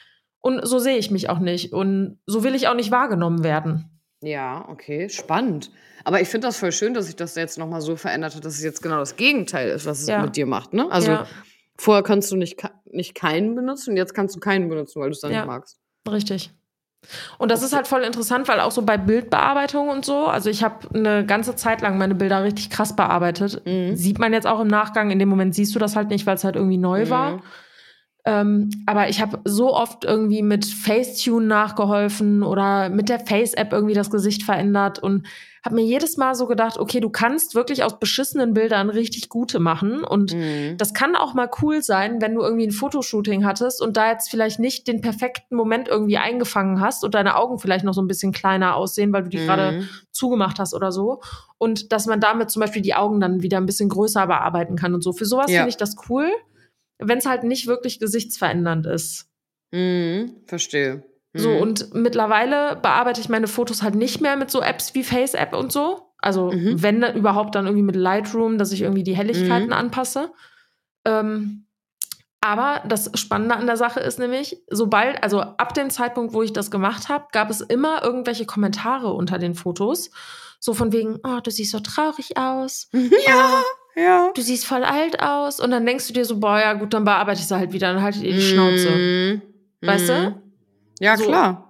und so sehe ich mich auch nicht und so will ich auch nicht wahrgenommen werden. Ja, okay, spannend. Aber ich finde das voll schön, dass sich das jetzt nochmal so verändert hat, dass es jetzt genau das Gegenteil ist, was es Ja. mit dir macht, ne? Also ja, vorher kannst du nicht, nicht keinen benutzen und jetzt kannst du keinen benutzen, weil du es dann Ja. nicht magst. richtig. Und das ist halt voll interessant, weil auch so bei Bildbearbeitung und so, also ich habe eine ganze Zeit lang meine Bilder richtig krass bearbeitet. Mhm. Sieht man jetzt auch im Nachgang, in dem Moment siehst du das halt nicht, weil es halt irgendwie neu war. Ähm, aber ich habe so oft irgendwie mit Facetune nachgeholfen oder mit der Face-App irgendwie das Gesicht verändert und habe mir jedes Mal so gedacht, okay, du kannst wirklich aus beschissenen Bildern richtig gute machen und Mhm. das kann auch mal cool sein, wenn du irgendwie ein Fotoshooting hattest und da jetzt vielleicht nicht den perfekten Moment irgendwie eingefangen hast und deine Augen vielleicht noch so ein bisschen kleiner aussehen, weil du die gerade Mhm. zugemacht hast oder so. Und dass man damit zum Beispiel die Augen dann wieder ein bisschen größer bearbeiten kann und so. Für sowas Ja. finde ich das cool, wenn es halt nicht wirklich gesichtsverändernd ist. Mhm. Verstehe. So, Mhm. und mittlerweile bearbeite ich meine Fotos halt nicht mehr mit so Apps wie FaceApp und so. Also, Mhm. wenn dann überhaupt dann irgendwie mit Lightroom, dass ich irgendwie die Helligkeiten Mhm. anpasse. Ähm, aber das Spannende an der Sache ist nämlich, sobald, also ab dem Zeitpunkt, wo ich das gemacht habe, gab es immer irgendwelche Kommentare unter den Fotos. So von wegen, oh, du siehst so traurig aus. ja, Oh, ja. du siehst voll alt aus. Und dann denkst du dir so, boah, ja gut, dann bearbeite ich sie halt wieder, dann haltet ihr die Schnauze. Mhm. Weißt du? Mhm. Ja, So. klar.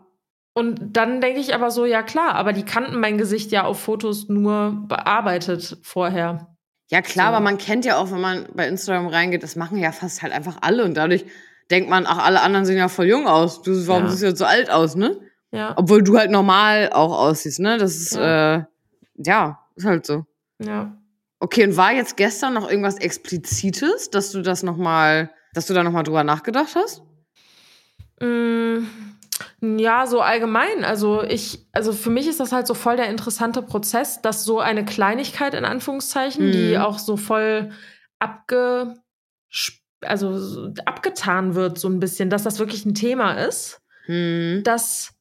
Und dann denke ich aber so, ja klar, aber die kannten mein Gesicht ja auf Fotos nur bearbeitet vorher. Ja, klar, So. aber man kennt ja auch, wenn man bei Instagram reingeht, das machen ja fast halt einfach alle und dadurch denkt man, ach, alle anderen sehen ja voll jung aus. Du, warum Ja. siehst du jetzt so alt aus, ne? Ja, Obwohl du halt normal auch aussiehst, ne? Das ist, Ja. äh, ja, ist halt so. ja. Okay, und war jetzt gestern noch irgendwas Explizites, dass du das nochmal, dass du da nochmal drüber nachgedacht hast? Mm, Ja, so allgemein. Also ich, also für mich ist das halt so voll der interessante Prozess, dass so eine Kleinigkeit in Anführungszeichen, Mhm. die auch so voll abge, also so abgetan wird, so ein bisschen, dass das wirklich ein Thema ist. Hm. dass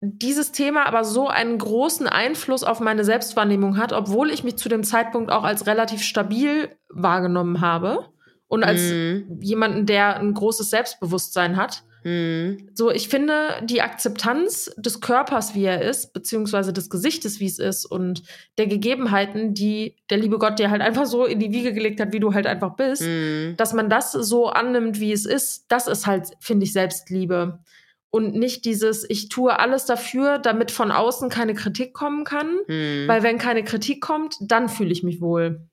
dieses Thema aber so einen großen Einfluss auf meine Selbstwahrnehmung hat, obwohl ich mich zu dem Zeitpunkt auch als relativ stabil wahrgenommen habe und als Hm. jemanden, der ein großes Selbstbewusstsein hat. Hm. So, ich finde, die Akzeptanz des Körpers, wie er ist, beziehungsweise des Gesichtes, wie es ist und der Gegebenheiten, die der liebe Gott dir halt einfach so in die Wiege gelegt hat, wie du halt einfach bist, Hm. dass man das so annimmt, wie es ist, das ist halt, finde ich, Selbstliebe. Und nicht dieses, ich tue alles dafür, damit von außen keine Kritik kommen kann. Hm. Weil wenn keine Kritik kommt, dann fühle ich mich wohl.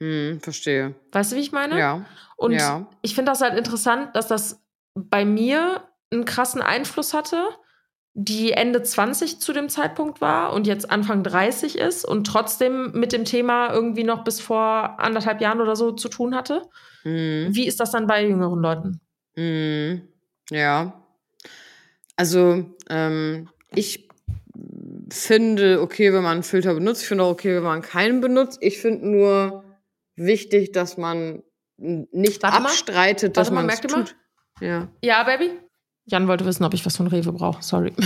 Hm. Verstehe. Weißt du, wie ich meine? Ja. Und ja. ich finde das halt interessant, dass das bei mir einen krassen Einfluss hatte, die Ende 20 zu dem Zeitpunkt war und jetzt Anfang 30 ist und trotzdem mit dem Thema irgendwie noch bis vor anderthalb Jahren oder so zu tun hatte. Mhm. Wie ist das dann bei jüngeren Leuten? Mhm. Ja. Also, ähm, ich finde okay, wenn man einen Filter benutzt. Ich finde auch okay, wenn man keinen benutzt. Ich finde nur wichtig, dass man nicht Warte mal. abstreitet, dass mal, man es ihr mal? tut. Ja. Ja, Baby? Jan wollte wissen, ob ich was von Rewe brauche. Sorry.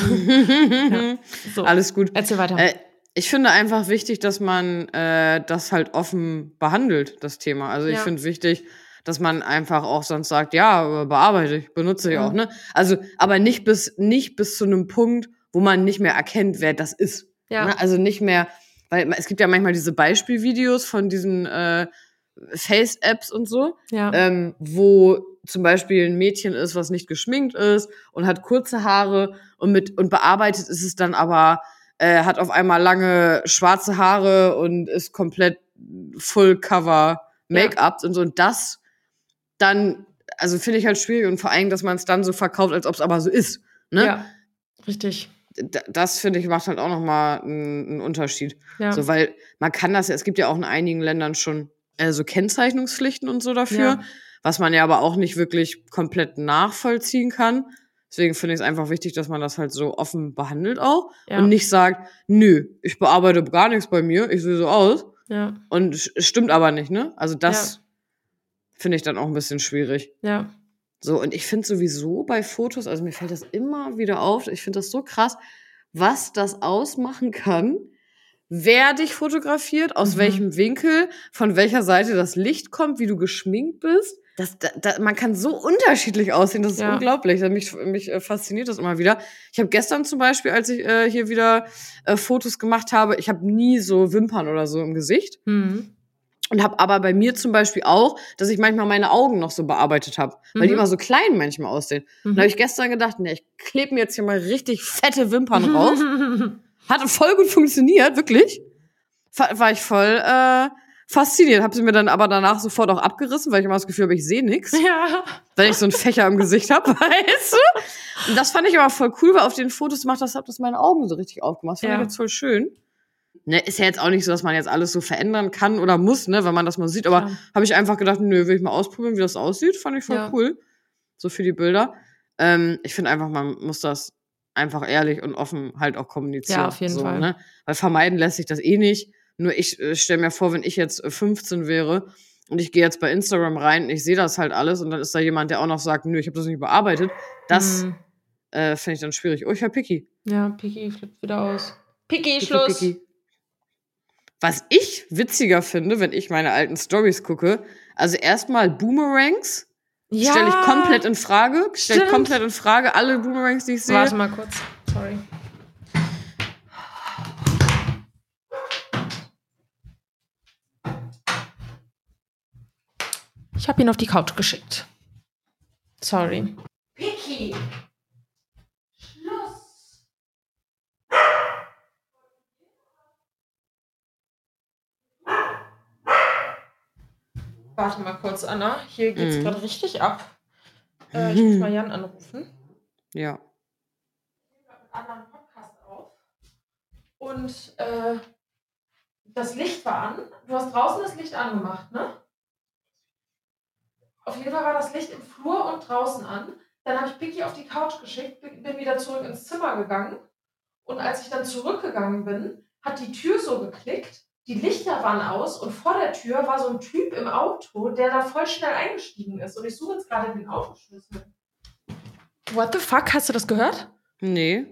Ja. So, Alles gut. erzähl weiter. Äh, ich finde einfach wichtig, dass man äh, das halt offen behandelt, das Thema. Also ich Ja. finde wichtig, dass man einfach auch sonst sagt, ja, bearbeite ich, benutze ich Ja. auch, ne? Also, aber nicht bis, nicht bis zu einem Punkt, wo man nicht mehr erkennt, wer das ist. ja. Ne? Also nicht mehr, weil es gibt ja manchmal diese Beispielvideos von diesen äh, Face-Apps und so, ja. ähm, wo zum Beispiel ein Mädchen ist, was nicht geschminkt ist und hat kurze Haare und mit und bearbeitet ist es dann aber äh, hat auf einmal lange schwarze Haare und ist komplett Full Cover Make-up und so und das dann also finde ich halt schwierig und vor allem, dass man es dann so verkauft, als ob es aber so ist. Ne? ja. Richtig. D- Das finde ich macht halt auch noch mal einen Unterschied. Ja. So, weil man kann das ja, es gibt ja auch in einigen Ländern schon äh, so Kennzeichnungspflichten und so dafür, Ja. was man ja aber auch nicht wirklich komplett nachvollziehen kann. Deswegen finde ich es einfach wichtig, dass man das halt so offen behandelt auch ja. und nicht sagt, nö, ich bearbeite gar nichts bei mir, ich sehe so aus. ja. Und stimmt aber nicht, ne? Also das finde ich dann auch ein bisschen schwierig. Ja. So, und ich finde sowieso bei Fotos, also mir fällt das immer wieder auf, ich finde das so krass, was das ausmachen kann, wer dich fotografiert, aus Mhm. welchem Winkel, von welcher Seite das Licht kommt, wie du geschminkt bist. Das, da, da, man kann so unterschiedlich aussehen, das ist Ja. unglaublich. Mich, mich äh, fasziniert das immer wieder. Ich habe gestern zum Beispiel, als ich äh, hier wieder äh, Fotos gemacht habe, ich habe nie so Wimpern oder so im Gesicht. Mhm. Und habe aber bei mir zum Beispiel auch, dass ich manchmal meine Augen noch so bearbeitet habe, weil die Mhm. immer so klein manchmal aussehen. Und Mhm. da habe ich gestern gedacht, ne, ich klebe mir jetzt hier mal richtig fette Wimpern rauf. Hat voll gut funktioniert, wirklich. War, ich voll äh, fasziniert. Habe sie mir dann aber danach sofort auch abgerissen, weil ich immer das Gefühl habe, ich sehe nichts, ja. weil ich so einen Fächer im Gesicht habe, weißt du? Und das fand ich aber voll cool, weil auf den Fotos gemacht das hat das meine Augen so richtig aufgemacht. Das fand Ja. ich jetzt voll schön. Ne, ist ja jetzt auch nicht so, dass man jetzt alles so verändern kann oder muss, ne, wenn man das mal sieht. Aber Klar. habe ich einfach gedacht, nö, will ich mal ausprobieren, wie das aussieht. Fand ich voll Ja. cool. So für die Bilder. Ähm, ich finde einfach, man muss das einfach ehrlich und offen halt auch kommunizieren. Ja, auf jeden so, Fall. Ne? Weil vermeiden lässt sich das eh nicht. Nur ich äh, stelle mir vor, wenn ich jetzt äh, 15 wäre und ich gehe jetzt bei Instagram rein und ich sehe das halt alles und dann ist da jemand, der auch noch sagt, nö, ich habe das nicht bearbeitet. Das Mhm. äh, finde ich dann schwierig. Oh, ich hab Picky. Ja, Piki flippt wieder aus. Piki, Picky, Schluss. Picky. Was ich witziger finde, wenn ich meine alten Stories gucke, also erstmal Boomerangs Ja. stelle ich komplett in Frage, stelle Stimmt. komplett in Frage alle Boomerangs, die ich sehe. Warte mal kurz. Sorry. Ich habe ihn auf die Couch geschickt. Sorry. Piki! Warte mal kurz, Anna. Hier geht's Mhm. gerade richtig ab. Äh, ich muss mal Jan anrufen. Ja. einen anderen Podcast auf. Und äh, das Licht war an. Du hast draußen das Licht angemacht, ne? Auf jeden Fall war das Licht im Flur und draußen an. Dann habe ich Vicky auf die Couch geschickt, bin wieder zurück ins Zimmer gegangen. Und als ich dann zurückgegangen bin, hat die Tür so geklickt, die Lichter waren aus und vor der Tür war so ein Typ im Auto, der da voll schnell eingestiegen ist. Und ich suche jetzt gerade den Autoschlüssel. What the fuck? Hast du das gehört? Nee.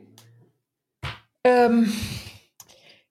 Ähm,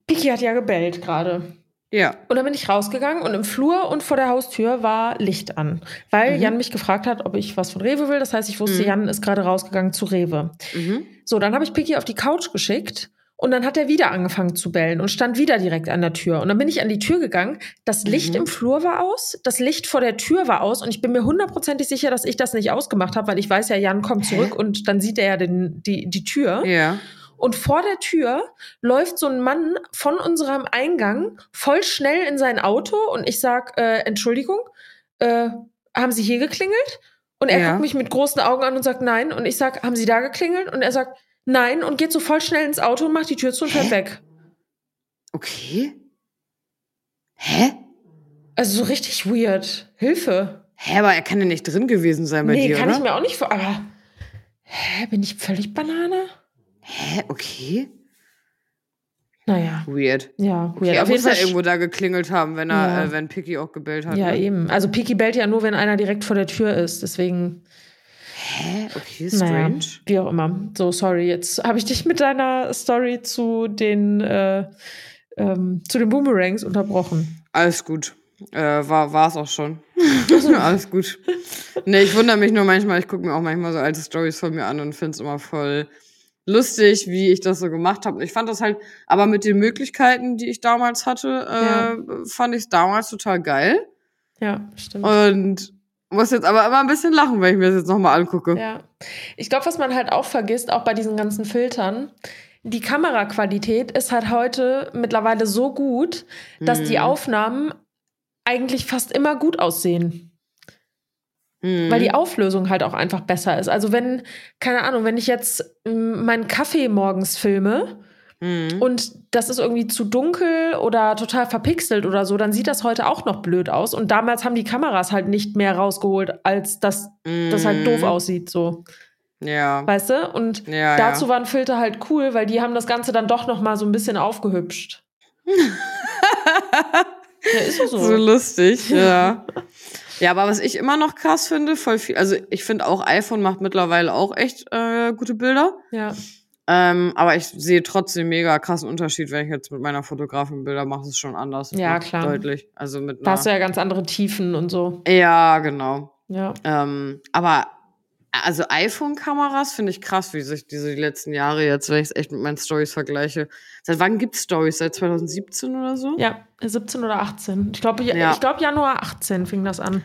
Piki hat ja gebellt gerade. Ja. Und dann bin ich rausgegangen und im Flur und vor der Haustür war Licht an. Weil Mhm. Jan mich gefragt hat, ob ich was von Rewe will. Das heißt, ich wusste, Mhm. Jan ist gerade rausgegangen zu Rewe. Mhm. So, dann habe ich Piki auf die Couch geschickt und dann hat er wieder angefangen zu bellen und stand wieder direkt an der Tür. Und dann bin ich an die Tür gegangen. Das Licht Mhm. im Flur war aus, das Licht vor der Tür war aus und ich bin mir hundertprozentig sicher, dass ich das nicht ausgemacht habe, weil ich weiß ja, Jan kommt Hä? zurück und dann sieht er ja den, die, die Tür. Ja. Und vor der Tür läuft so ein Mann von unserem Eingang voll schnell in sein Auto und ich sag, äh, Entschuldigung, äh, haben Sie hier geklingelt? Und er Ja. guckt mich mit großen Augen an und sagt nein. Und ich sag, haben Sie da geklingelt? Und er sagt nein und geht so voll schnell ins Auto und macht die Tür zu und fährt weg. Okay. Hä? Also so richtig weird. Hilfe. Hä, aber er kann ja nicht drin gewesen sein bei nee, dir, kann oder? ich mir auch nicht vor. Aber. Hä, bin ich völlig Banane? Hä, okay. Naja, Weird. ja, weird. Okay, er Auf jeden muss ja Fall. irgendwo da geklingelt haben, wenn er, Ja. äh, wenn Picky auch gebellt hat. ja, ne? eben. Also Piki bellt ja nur, wenn einer direkt vor der Tür ist. Deswegen. Hä, okay, Naja, strange. wie auch immer. So, sorry. Jetzt habe ich dich mit deiner Story zu den, äh, ähm, zu den Boomerangs unterbrochen. Alles gut. Äh, war war's auch schon. Alles gut. Nee, ich wundere mich nur manchmal, ich gucke mir auch manchmal so alte Stories von mir an und finde es immer voll lustig, wie ich das so gemacht habe. Ich fand das halt, aber mit den Möglichkeiten, die ich damals hatte, äh, fand ich es damals total geil. Ja, stimmt. Und muss jetzt aber immer ein bisschen lachen, wenn ich mir das jetzt nochmal angucke. Ja. Ich glaube, was man halt auch vergisst, auch bei diesen ganzen Filtern, die Kameraqualität ist halt heute mittlerweile so gut, dass die Mhm. Aufnahmen eigentlich fast immer gut aussehen. Mhm. Weil die Auflösung halt auch einfach besser ist. Also wenn, keine Ahnung, wenn ich jetzt meinen Kaffee morgens filme Mhm. und das ist irgendwie zu dunkel oder total verpixelt oder so, dann sieht das heute auch noch blöd aus. Und damals haben die Kameras halt nicht mehr rausgeholt, als dass das halt doof Mhm. aussieht, so. Ja. Weißt du? Und Ja, dazu ja. waren Filter halt cool, weil die haben das Ganze dann doch noch mal so ein bisschen aufgehübscht. Ja, ist so. So lustig, ja. Ja, aber was ich immer noch krass finde, voll viel, also ich finde auch iPhone macht mittlerweile auch echt äh, gute Bilder. Ja. Ähm, aber ich sehe trotzdem mega krassen Unterschied, wenn ich jetzt mit meiner Fotografin Bilder mache, ist es schon anders. Ja, klar. Deutlich. Also mit Da hast du ja ganz andere Tiefen und so. ja, genau. Ja. Ähm, aber also iPhone-Kameras finde ich krass, wie sich diese die letzten Jahre jetzt, wenn ich es echt mit meinen Stories vergleiche. Seit wann gibt's Stories? Seit 2017 oder so? Ja, 17 oder 18. Ich glaube, Ja. ich glaub, Januar 18 fing das an.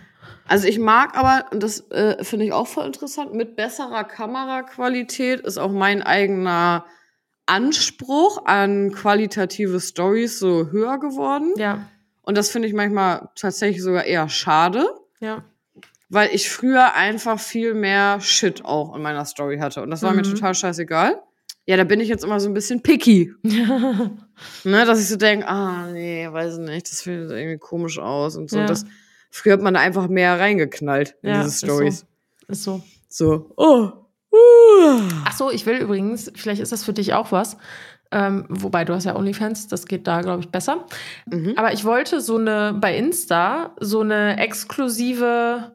Also ich mag aber, und das äh, finde ich auch voll interessant, mit besserer Kameraqualität ist auch mein eigener Anspruch an qualitative Stories so höher geworden. Ja. Und das finde ich manchmal tatsächlich sogar eher schade, Ja. weil ich früher einfach viel mehr Shit auch in meiner Story hatte. Und das war mir Mhm. total scheißegal. Ja, da bin ich jetzt immer so ein bisschen picky. Ne, dass ich so denke, ah, nee, weiß nicht, das sieht irgendwie komisch aus und so. Ja. Das, früher hat man da einfach mehr reingeknallt in Ja, diese ist Stories. Ist so. So, oh, uh. Ach so, ich will übrigens, vielleicht ist das für dich auch was. Ähm, wobei du hast ja OnlyFans, das geht da, glaube ich, besser. Mhm. Aber ich wollte so eine bei Insta so eine exklusive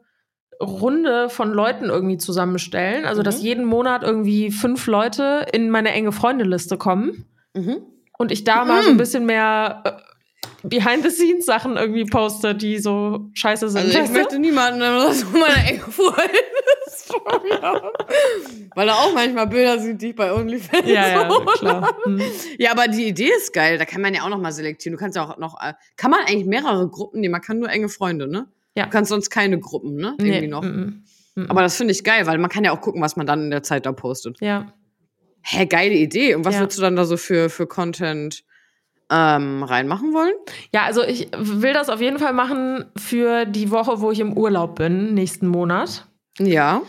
Runde von Leuten irgendwie zusammenstellen. Also, dass Mhm. jeden Monat irgendwie fünf Leute in meine enge Freundeliste kommen Mhm. und ich da mal so ein Mhm. bisschen mehr äh, Behind-the-Scenes-Sachen irgendwie poste, die so scheiße sind. Also ich möchte niemanden oder so meine enge Freunde-Story haben. Weil da auch manchmal Bilder sind, die ich bei OnlyFans ja, ja, hole. klar. Hm. Ja, aber die Idee ist geil. Da kann man ja auch noch mal selektieren. Du kannst ja auch noch, äh, kann man eigentlich mehrere Gruppen nehmen? Man kann nur enge Freunde, ne? Ja. Du kannst sonst keine Gruppen, ne? Irgendwie Nee, noch. mm, mm. Aber das finde ich geil, weil man kann ja auch gucken, was man dann in der Zeit da postet. ja. Hä, geile Idee. Und was Ja. würdest du dann da so für, für Content ähm, reinmachen wollen? Ja, also ich will das auf jeden Fall machen für die Woche, wo ich im Urlaub bin, nächsten Monat. Ja.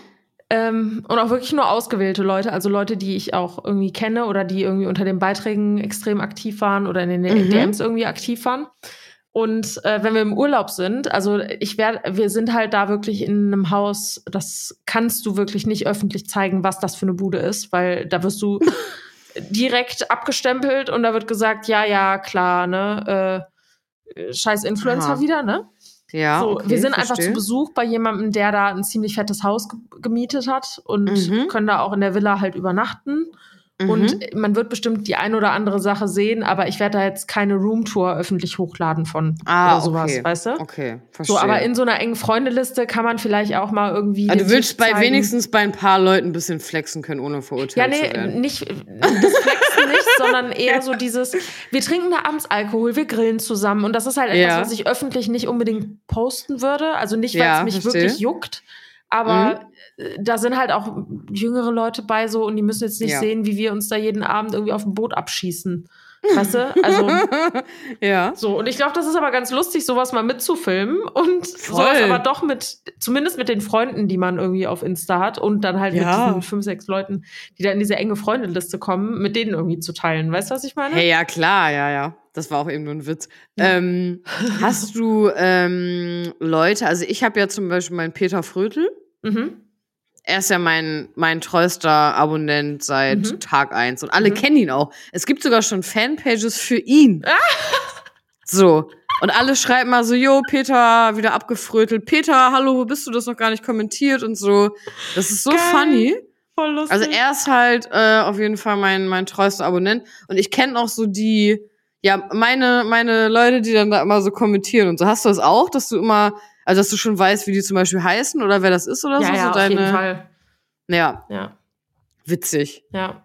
Ähm, und auch wirklich nur ausgewählte Leute, also Leute, die ich auch irgendwie kenne oder die irgendwie unter den Beiträgen extrem aktiv waren oder in den Mhm. DMs irgendwie aktiv waren. Und äh, wenn wir im Urlaub sind, also ich werde, wir sind halt da wirklich in einem Haus, das kannst du wirklich nicht öffentlich zeigen, was das für eine Bude ist, weil da wirst du direkt abgestempelt und da wird gesagt, ja, ja, klar, ne, äh, scheiß Influencer Aha. wieder, ne? Ja. so, okay, wir sind einfach verstehe. zu Besuch bei jemandem, der da ein ziemlich fettes Haus ge gemietet hat und Mhm. können da auch in der Villa halt übernachten. Mhm. Und man wird bestimmt die ein oder andere Sache sehen, aber ich werde da jetzt keine Roomtour öffentlich hochladen von ah, oder sowas, okay. weißt du? Okay, verstehe. So, aber in so einer engen Freundeliste kann man vielleicht auch mal irgendwie. also du willst bei wenigstens bei ein paar Leuten ein bisschen flexen können, ohne Ja, verurteilt zu nee, werden. nicht das Flexen nicht, sondern eher so dieses, wir trinken da abends Alkohol, wir grillen zusammen. Und das ist halt etwas, Ja. was ich öffentlich nicht unbedingt posten würde. Also nicht, weil Ja, es mich verstehe. wirklich juckt. Aber äh, da sind halt auch jüngere Leute bei so und die müssen jetzt nicht Ja. sehen, wie wir uns da jeden Abend irgendwie auf dem Boot abschießen. Weißt du? Also, ja. so. Und ich glaube, das ist aber ganz lustig, sowas mal mitzufilmen und Voll. sowas aber doch mit, zumindest mit den Freunden, die man irgendwie auf Insta hat und dann halt Ja. mit diesen fünf, sechs Leuten, die da in diese enge Freundeliste kommen, mit denen irgendwie zu teilen. Weißt du, was ich meine? Hey, ja, klar, ja, ja. Das war auch eben nur ein Witz. Ähm, hast du ähm, Leute, also ich habe ja zum Beispiel meinen Peter Frötel. Mhm. Er ist ja mein, mein treuester Abonnent seit Mhm. Tag eins und alle Mhm. kennen ihn auch. Es gibt sogar schon Fanpages für ihn. So. Und alle schreiben mal so, jo, Peter, wieder abgefrötelt. Peter, hallo, wo bist du? Das noch gar nicht kommentiert und so. Das ist so Geil. funny. Voll lustig. Also er ist halt äh, auf jeden Fall mein, mein treuester Abonnent. Und ich kenne auch so die, ja, meine, meine Leute, die dann da immer so kommentieren und so. Hast du das auch, dass du immer, also dass du schon weißt, wie die zum Beispiel heißen oder wer das ist oder ja, so? ja, so auf deine, jeden Fall. Ja, Ja, witzig. ja.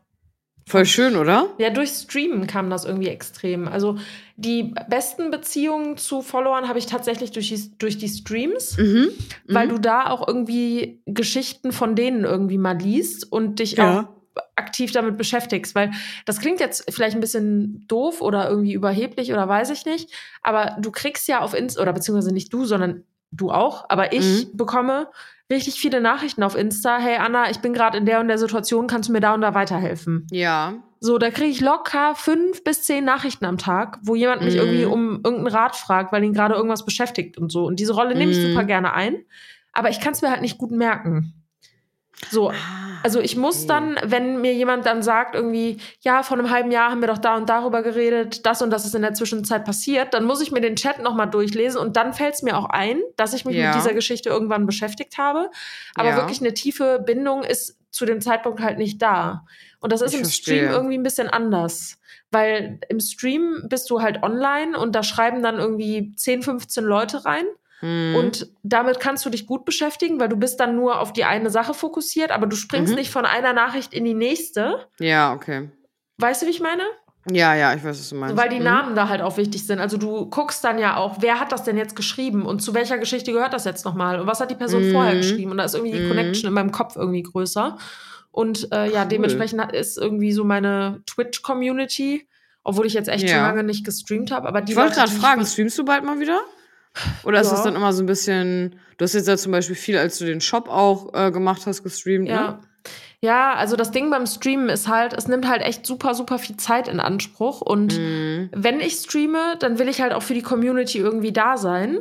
Voll schön, oder? Ja, durch Streamen kam das irgendwie extrem. Also die besten Beziehungen zu Followern habe ich tatsächlich durch die, durch die Streams, Mhm. weil Mhm. du da auch irgendwie Geschichten von denen irgendwie mal liest und dich Ja. auch aktiv damit beschäftigst. Weil das klingt jetzt vielleicht ein bisschen doof oder irgendwie überheblich oder weiß ich nicht, aber du kriegst ja auf Insta, oder beziehungsweise nicht du, sondern du auch, aber ich Mhm. bekomme richtig viele Nachrichten auf Insta. Hey Anna, ich bin gerade in der und der Situation, kannst du mir da und da weiterhelfen? Ja. So, da kriege ich locker fünf bis zehn Nachrichten am Tag, wo jemand mich Mhm. irgendwie um irgendeinen Rat fragt, weil ihn gerade irgendwas beschäftigt und so. Und diese Rolle nehme ich Mhm. super gerne ein, aber ich kann es mir halt nicht gut merken. So, also ich muss dann, wenn mir jemand dann sagt, irgendwie, ja, vor einem halben Jahr haben wir doch da und darüber geredet, das und das ist in der Zwischenzeit passiert, dann muss ich mir den Chat nochmal durchlesen und dann fällt es mir auch ein, dass ich mich Ja. mit dieser Geschichte irgendwann beschäftigt habe. Aber Ja. wirklich eine tiefe Bindung ist zu dem Zeitpunkt halt nicht da. Und das ist Ich im verstehe. Stream irgendwie ein bisschen anders. Weil im Stream bist du halt online und da schreiben dann irgendwie 10, 15 Leute rein. Mhm. Und damit kannst du dich gut beschäftigen, weil du bist dann nur auf die eine Sache fokussiert, aber du springst Mhm. nicht von einer Nachricht in die nächste. ja, okay. Weißt du, wie ich meine? Ja, ja, ich weiß, was du meinst. Weil die Mhm. Namen da halt auch wichtig sind. Also du guckst dann ja auch, wer hat das denn jetzt geschrieben und zu welcher Geschichte gehört das jetzt nochmal und was hat die Person Mhm. vorher geschrieben und da ist irgendwie die Mhm. Connection in meinem Kopf irgendwie größer. Und äh, ja, Cool. dementsprechend ist irgendwie so meine Twitch-Community, obwohl ich jetzt echt schon Ja. lange nicht gestreamt habe, aber die Ich wollte gerade fragen, streamst du bald mal wieder? Oder ist Ja. das dann immer so ein bisschen, du hast jetzt ja zum Beispiel viel, als du den Shop auch äh, gemacht hast, gestreamt, ne? Ja. Ja, also das Ding beim Streamen ist halt, es nimmt halt echt super, super viel Zeit in Anspruch. Und Mhm. wenn ich streame, dann will ich halt auch für die Community irgendwie da sein.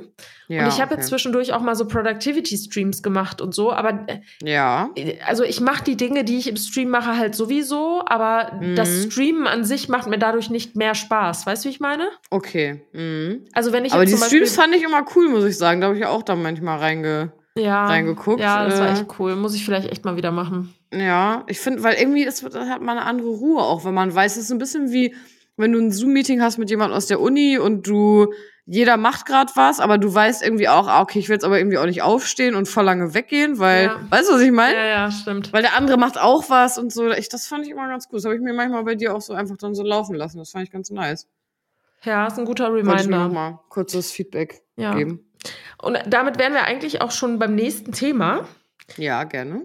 Ja, und ich habe okay. jetzt zwischendurch auch mal so Productivity-Streams gemacht und so. Aber Ja. also ich mache die Dinge, die ich im Stream mache, halt sowieso. Aber Mhm. das Streamen an sich macht mir dadurch nicht mehr Spaß. Weißt du, wie ich meine? Okay. Mhm. Also wenn ich Aber jetzt die zum Beispiel, Streams fand ich immer cool, muss ich sagen. Da habe ich auch dann manchmal reinge. Ja, reingeguckt, Ja, das war äh, echt cool. Muss ich vielleicht echt mal wieder machen. Ja, ich finde, weil irgendwie ist, da hat man eine andere Ruhe auch, wenn man weiß, es ist ein bisschen wie, wenn du ein Zoom-Meeting hast mit jemandem aus der Uni und du, jeder macht gerade was, aber du weißt irgendwie auch, ah, okay, ich will jetzt aber irgendwie auch nicht aufstehen und voll lange weggehen, weil, Ja. weißt du, was ich meine? Ja, ja, stimmt. Weil der andere macht auch was und so. Ich, das fand ich immer ganz gut. Das habe ich mir manchmal bei dir auch so einfach dann so laufen lassen. Das fand ich ganz nice. Ja, ist ein guter Wollte ich mir Reminder. nochmal kurzes Feedback Ja. geben. Und damit wären wir eigentlich auch schon beim nächsten Thema. Ja, gerne.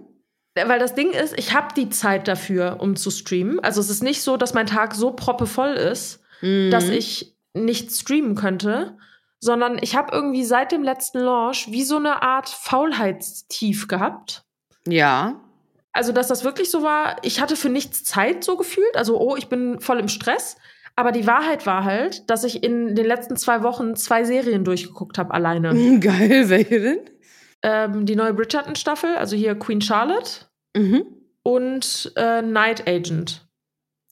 Weil das Ding ist, ich habe die Zeit dafür, um zu streamen. Also es ist nicht so, dass mein Tag so proppevoll ist, Mhm. dass ich nicht streamen könnte, sondern ich habe irgendwie seit dem letzten Launch wie so eine Art Faulheitstief gehabt. Ja. Also, dass das wirklich so war, ich hatte für nichts Zeit so gefühlt. Also, oh, ich bin voll im Stress. Aber die Wahrheit war halt, dass ich in den letzten zwei Wochen zwei Serien durchgeguckt habe alleine. Geil, welche denn? ähm, die neue Bridgerton-Staffel, also hier Queen Charlotte Mhm. und äh, Night Agent.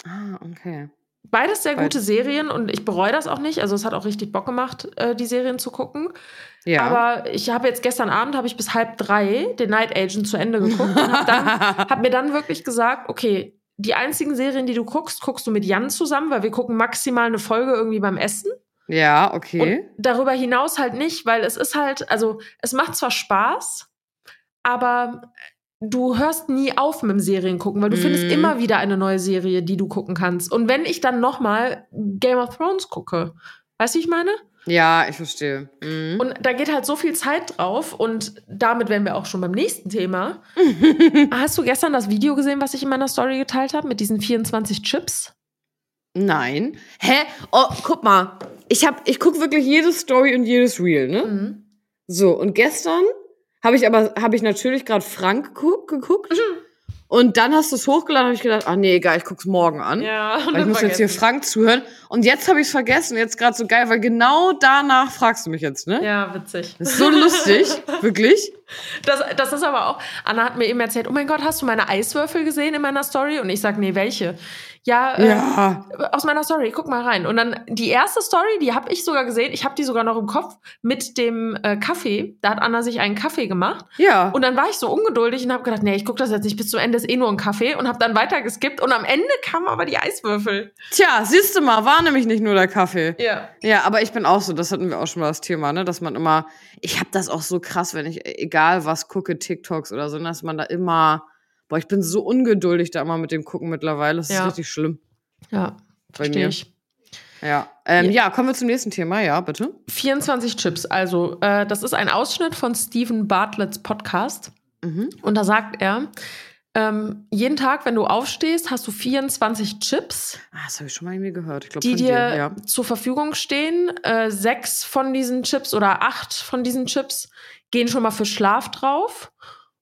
Ah, okay. Beides sehr Beid- gute Serien und ich bereue das auch nicht. Also es hat auch richtig Bock gemacht, äh, die Serien zu gucken. Ja. Aber ich habe jetzt gestern Abend habe ich bis halb drei den Night Agent zu Ende geguckt und habe hab mir dann wirklich gesagt, okay, die einzigen Serien, die du guckst, guckst du mit Jan zusammen, weil wir gucken maximal eine Folge irgendwie beim Essen. ja, okay. Und darüber hinaus halt nicht, weil es ist halt, also es macht zwar Spaß, aber du hörst nie auf mit dem Seriengucken, weil du Mhm. findest immer wieder eine neue Serie, die du gucken kannst. Und wenn ich dann noch mal Game of Thrones gucke, weißt du, wie ich meine? Ja, ich verstehe. Mhm. Und da geht halt so viel Zeit drauf und damit wären wir auch schon beim nächsten Thema. Hast du gestern das Video gesehen, was ich in meiner Story geteilt habe mit diesen 24 Chips? Nein. Hä? Oh, guck mal. Ich hab, ich guck wirklich jede Story und jedes Reel, ne? Mhm. So, und gestern habe ich aber, habe ich natürlich gerade Frank geguckt, geguckt. Mhm. Und dann hast du es hochgeladen, habe ich gedacht, ah nee, egal, ich guck's morgen an. Ja, Weil ich muss jetzt hier Frank zuhören. Und jetzt habe ich es vergessen. Jetzt gerade so geil, weil genau danach fragst du mich jetzt, ne? Ja, witzig. Das ist so lustig, wirklich. Das, das ist aber auch, Anna hat mir eben erzählt, oh mein Gott, hast du meine Eiswürfel gesehen in meiner Story? Und ich sag, nee, welche? Ja, äh, Ja. aus meiner Story, guck mal rein. Und dann die erste Story, die habe ich sogar gesehen, ich habe die sogar noch im Kopf mit dem äh, Kaffee. Da hat Anna sich einen Kaffee gemacht. Ja. Und dann war ich so ungeduldig und habe gedacht, nee, ich guck das jetzt nicht bis zum Ende, ist eh nur ein Kaffee. Und habe dann weiter geskippt und am Ende kamen aber die Eiswürfel. Tja, siehst du mal, war nämlich nicht nur der Kaffee. Ja. Ja, aber ich bin auch so, das hatten wir auch schon mal das Thema, ne, dass man immer, ich habe das auch so krass, wenn ich egal was gucke, TikToks oder so, dass man da immer, boah, ich bin so ungeduldig da immer mit dem gucken mittlerweile, das Ja. ist richtig schlimm Ja, verstehe ich. Ja. Ähm, ja, kommen wir zum nächsten Thema, ja, bitte. 24 Chips. Also, äh, das ist ein Ausschnitt von Stephen Bartletts Podcast. Mhm. Und da sagt er, ähm, jeden Tag, wenn du aufstehst, hast du 24 Chips, Ah, das habe ich schon mal irgendwie gehört. Ich glaube die dir dir, ja. zur Verfügung stehen. Äh, sechs von diesen Chips oder acht von diesen Chips gehen schon mal für Schlaf drauf.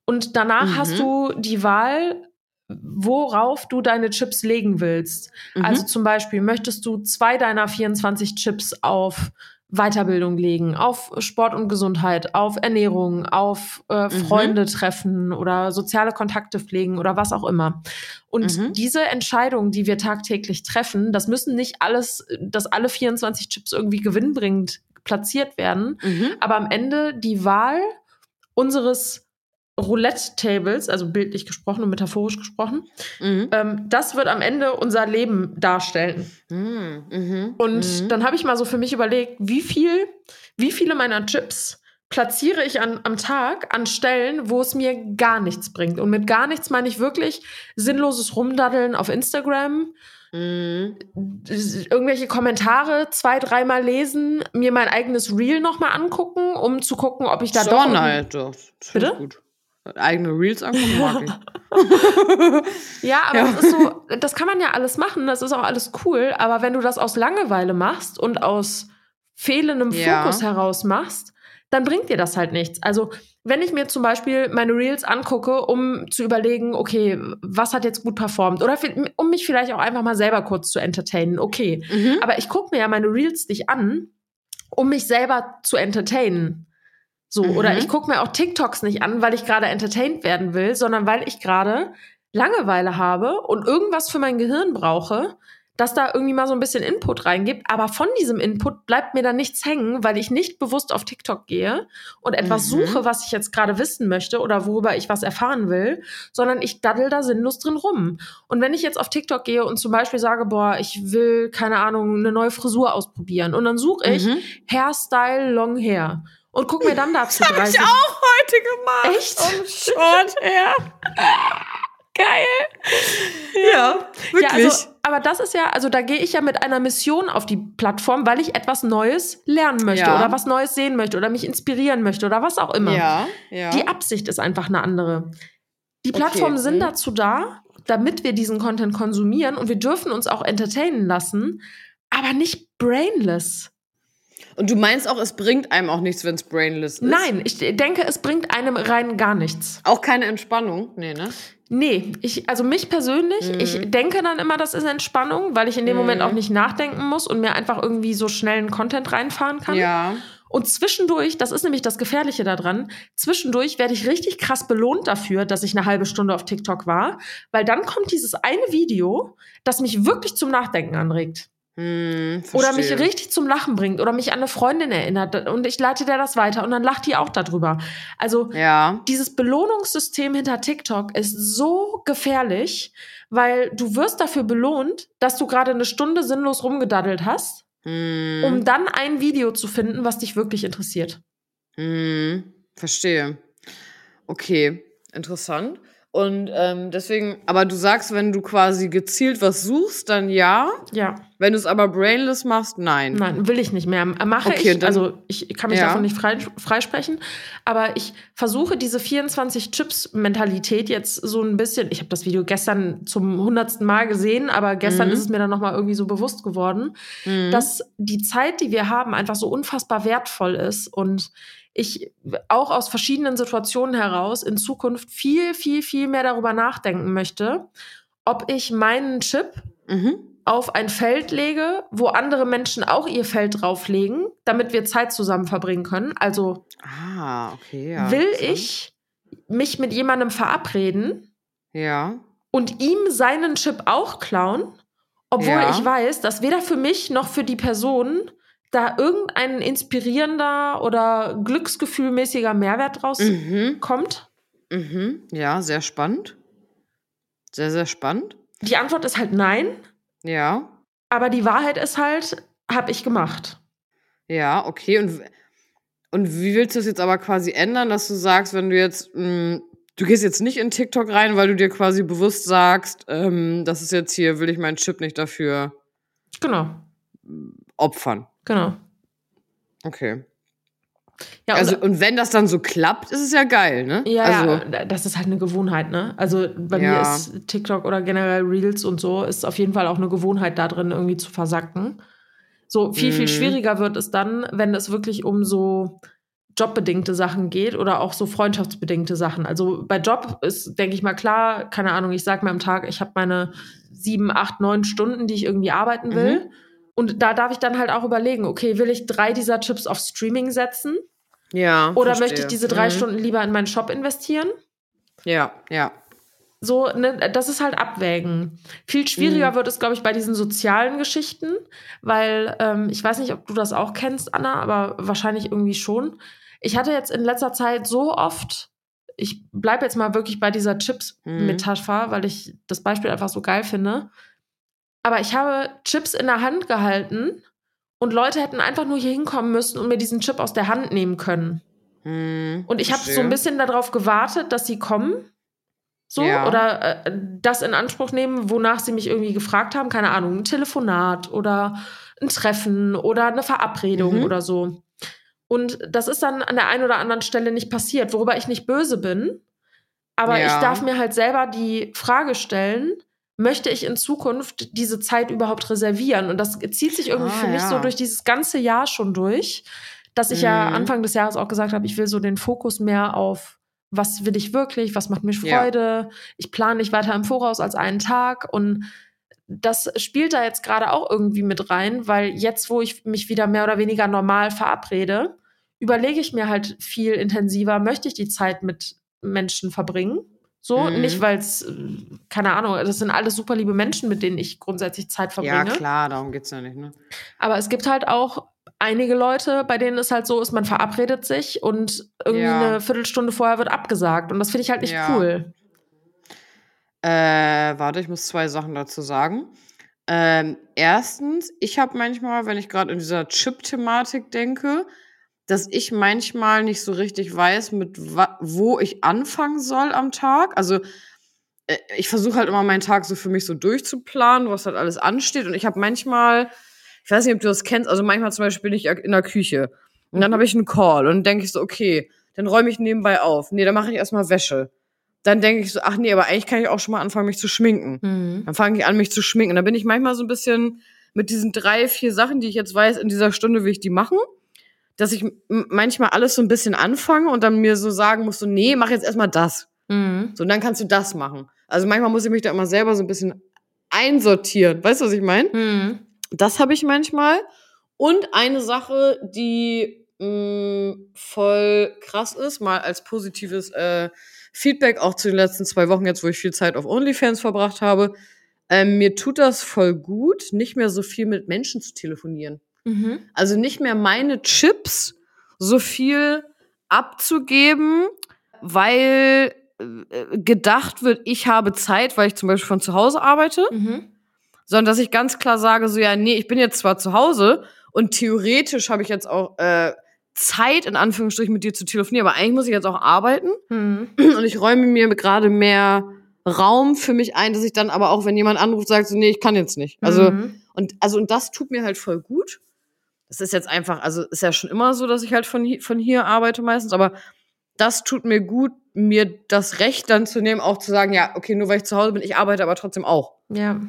Und danach Mhm. hast du die Wahl, worauf du deine Chips legen willst. Mhm. Also zum Beispiel möchtest du zwei deiner 24 Chips auf Weiterbildung legen, auf Sport und Gesundheit, auf Ernährung, auf äh, Freunde treffen oder soziale Kontakte pflegen oder was auch immer. Und Mhm. diese Entscheidungen, die wir tagtäglich treffen, das müssen nicht alles, dass alle 24 Chips irgendwie gewinnbringend platziert werden, Mhm. aber am Ende die Wahl unseres Roulette-Tables, also bildlich gesprochen und metaphorisch gesprochen, Mhm. ähm, das wird am Ende unser Leben darstellen. Mhm. Mhm. Und mhm. dann habe ich mal so für mich überlegt, wie viel, wie viele meiner Chips platziere ich an, am Tag an Stellen, wo es mir gar nichts bringt. Und mit gar nichts meine ich wirklich sinnloses Rumdaddeln auf Instagram, Mhm. irgendwelche Kommentare zwei, dreimal lesen, mir mein eigenes Reel nochmal angucken, um zu gucken, ob ich da doch. Halt, doch. Das find ich Bitte? Gut. Eigene Reels angucken mag ich. Ja, aber Ja. das ist so, das kann man ja alles machen, das ist auch alles cool, aber wenn du das aus Langeweile machst und aus fehlendem Ja. Fokus heraus machst, dann bringt dir das halt nichts. Also, wenn ich mir zum Beispiel meine Reels angucke, um zu überlegen, okay, was hat jetzt gut performt oder um mich vielleicht auch einfach mal selber kurz zu entertainen, okay. Mhm. Aber ich gucke mir ja meine Reels nicht an, um mich selber zu entertainen. So, Mhm. oder ich gucke mir auch TikToks nicht an, weil ich gerade entertained werden will, sondern weil ich gerade Langeweile habe und irgendwas für mein Gehirn brauche, das da irgendwie mal so ein bisschen Input reingibt. Aber von diesem Input bleibt mir dann nichts hängen, weil ich nicht bewusst auf TikTok gehe und etwas Mhm. suche, was ich jetzt gerade wissen möchte oder worüber ich was erfahren will, sondern ich daddel da sinnlos drin rum. Und wenn ich jetzt auf TikTok gehe und zum Beispiel sage, boah, ich will, keine Ahnung, eine neue Frisur ausprobieren und dann suche ich Mhm. Hairstyle Long Hair und guck mir dann dazu Hab ich 30 auch heute gemacht. Echt? Um Short her. Geil. Ja, wirklich. Ja, also, aber das ist ja, also da gehe ich ja mit einer Mission auf die Plattform, weil ich etwas Neues lernen möchte Ja. oder was Neues sehen möchte oder mich inspirieren möchte oder was auch immer. ja, ja. Die Absicht ist einfach eine andere. Die Okay, Plattformen sind mhm. dazu da, damit wir diesen Content konsumieren und wir dürfen uns auch entertainen lassen, aber nicht brainless. Und du meinst auch, es bringt einem auch nichts, wenn es brainless ist? Nein, ich denke, es bringt einem rein gar nichts. Auch keine Entspannung? Nee, ne? Nee, ich, also mich persönlich, Mhm. ich denke dann immer, das ist Entspannung, weil ich in dem Moment auch nicht nachdenken muss und mir einfach irgendwie so schnellen Content reinfahren kann. Ja. Und zwischendurch, das ist nämlich das Gefährliche daran, zwischendurch werde ich richtig krass belohnt dafür, dass ich eine halbe Stunde auf TikTok war, weil dann kommt dieses eine Video, das mich wirklich zum Nachdenken anregt. Hm, Oder mich richtig zum Lachen bringt oder mich an eine Freundin erinnert und ich leite der das weiter und dann lacht die auch darüber. Also Ja. dieses Belohnungssystem hinter TikTok ist so gefährlich, weil du wirst dafür belohnt, dass du gerade eine Stunde sinnlos rumgedaddelt hast, Hm. um dann ein Video zu finden, was dich wirklich interessiert. Hm, verstehe. Okay, interessant. Und ähm, deswegen, aber du sagst, wenn du quasi gezielt was suchst, dann ja. Ja. Wenn du es aber brainless machst, nein. Nein, will ich nicht mehr. Mache Okay, ich, dann- also ich kann mich Ja. davon nicht frei, freisprechen, aber ich versuche diese 24 Chips-Mentalität jetzt so ein bisschen, ich habe das Video gestern zum hundertsten Mal gesehen, aber gestern Mhm. ist es mir dann nochmal irgendwie so bewusst geworden, Mhm. dass die Zeit, die wir haben, einfach so unfassbar wertvoll ist und ich auch aus verschiedenen Situationen heraus in Zukunft viel, viel, viel mehr darüber nachdenken möchte, ob ich meinen Chip mhm. auf ein Feld lege, wo andere Menschen auch ihr Feld drauflegen, damit wir Zeit zusammen verbringen können. Also Ah, okay, ja. will ich mich mit jemandem verabreden Ja. und ihm seinen Chip auch klauen, obwohl Ja. ich weiß, dass weder für mich noch für die Person da irgendein inspirierender oder glücksgefühlmäßiger Mehrwert Mhm. rauskommt? Mhm. Ja, sehr spannend. Sehr, sehr spannend. Die Antwort ist halt nein, Ja. aber die Wahrheit ist halt, habe ich gemacht. Ja, okay. Und, und wie willst du das jetzt aber quasi ändern, dass du sagst, wenn du jetzt, mh, du gehst jetzt nicht in TikTok rein, weil du dir quasi bewusst sagst, ähm, das ist jetzt hier, will ich meinen Chip nicht dafür Genau, opfern. Genau. Okay. Ja, und- also, und wenn das dann so klappt, ist es ja geil, ne? Ja, also, ja, das ist halt eine Gewohnheit, ne? Also bei mir Ja. ist TikTok oder generell Reels und so ist auf jeden Fall auch eine Gewohnheit da drin, irgendwie zu versacken. So viel, viel Mhm. schwieriger wird es dann, wenn es wirklich um so jobbedingte Sachen geht oder auch so freundschaftsbedingte Sachen. Also bei Job ist, denke ich mal, klar, keine Ahnung, ich sag mir am Tag, ich habe meine sieben, acht, neun Stunden, die ich irgendwie arbeiten will. Und da darf ich dann halt auch überlegen, okay, will ich drei dieser Chips auf Streaming setzen? ja. Oder verstehe. möchte ich diese drei Mhm. Stunden lieber in meinen Shop investieren? Ja, ja. So, ne, das ist halt Abwägen. Viel schwieriger Mhm. wird es, glaube ich, bei diesen sozialen Geschichten, weil ähm, ich weiß nicht, ob du das auch kennst, Anna, aber wahrscheinlich irgendwie schon. Ich hatte jetzt in letzter Zeit so oft, ich bleibe jetzt mal wirklich bei dieser Mhm. Chips-Metapher, weil ich das Beispiel einfach so geil finde. Aber ich habe Chips in der Hand gehalten und Leute hätten einfach nur hier hinkommen müssen und mir diesen Chip aus der Hand nehmen können. Mhm, Und ich habe so ein bisschen darauf gewartet, dass sie kommen. So, Ja. oder äh, das in Anspruch nehmen, wonach sie mich irgendwie gefragt haben. Keine Ahnung, ein Telefonat oder ein Treffen oder eine Verabredung Mhm. oder so. Und das ist dann an der einen oder anderen Stelle nicht passiert, worüber ich nicht böse bin. Aber Ja. ich darf mir halt selber die Frage stellen, möchte ich in Zukunft diese Zeit überhaupt reservieren? Und das zieht sich irgendwie Ah, für mich ja. so durch dieses ganze Jahr schon durch, dass ich ja Mhm. Anfang des Jahres auch gesagt habe, ich will so den Fokus mehr auf, was will ich wirklich, was macht mir Ja. Freude, ich plane nicht weiter im Voraus als einen Tag und das spielt da jetzt gerade auch irgendwie mit rein, weil jetzt, wo ich mich wieder mehr oder weniger normal verabrede, überlege ich mir halt viel intensiver, möchte ich die Zeit mit Menschen verbringen? So, Mhm. nicht weil es, keine Ahnung, das sind alles super liebe Menschen, mit denen ich grundsätzlich Zeit verbringe. Ja, klar, darum geht's ja nicht, ne? Aber es gibt halt auch einige Leute, bei denen es halt so ist, man verabredet sich und irgendwie Ja. eine Viertelstunde vorher wird abgesagt. Und das finde ich halt nicht Ja. cool. Äh, warte, ich muss zwei Sachen dazu sagen. Ähm, erstens, ich habe manchmal, wenn ich gerade in dieser Chip-Thematik denke, dass ich manchmal nicht so richtig weiß, mit wo ich anfangen soll am Tag. Also äh, ich versuche halt immer meinen Tag so für mich so durchzuplanen, was halt alles ansteht. Und ich habe manchmal, ich weiß nicht, ob du das kennst, also manchmal zum Beispiel bin ich in der Küche und dann habe ich einen Call und dann denke ich so, okay, dann räume ich nebenbei auf. Nee, dann mache ich erstmal Wäsche. Dann denke ich so, ach nee, aber eigentlich kann ich auch schon mal anfangen, mich zu schminken. Mhm. Dann fange ich an, mich zu schminken. Dann bin ich manchmal so ein bisschen mit diesen drei, vier Sachen, die ich jetzt weiß, in dieser Stunde will ich die machen, dass ich manchmal alles so ein bisschen anfange und dann mir so sagen muss, so, nee, mach jetzt erstmal das. Mhm. So, und dann kannst du das machen. Also manchmal muss ich mich da immer selber so ein bisschen einsortieren. Weißt du, was ich meine? Mhm. Das habe ich manchmal. Und eine Sache, die mh, voll krass ist, mal als positives äh, Feedback auch zu den letzten zwei Wochen, jetzt wo ich viel Zeit auf OnlyFans verbracht habe. Ähm, mir tut das voll gut, nicht mehr so viel mit Menschen zu telefonieren. Mhm. Also nicht mehr meine Chips so viel abzugeben, weil äh, gedacht wird, ich habe Zeit, weil ich zum Beispiel von zu Hause arbeite Mhm. sondern dass ich ganz klar sage, so ja, nee, ich bin jetzt zwar zu Hause und theoretisch habe ich jetzt auch äh, Zeit, in Anführungsstrichen, mit dir zu telefonieren, aber eigentlich muss ich jetzt auch arbeiten. Mhm. Und ich räume mir gerade mehr Raum für mich ein, dass ich dann aber auch, wenn jemand anruft, sage so, nee, ich kann jetzt nicht. Also, Mhm. und, also, und das tut mir halt voll gut. Das ist jetzt einfach, also ist ja schon immer so, dass ich halt von, von hier arbeite meistens, aber das tut mir gut, mir das Recht dann zu nehmen, auch zu sagen, ja, okay, nur weil ich zu Hause bin, ich arbeite aber trotzdem auch. ja.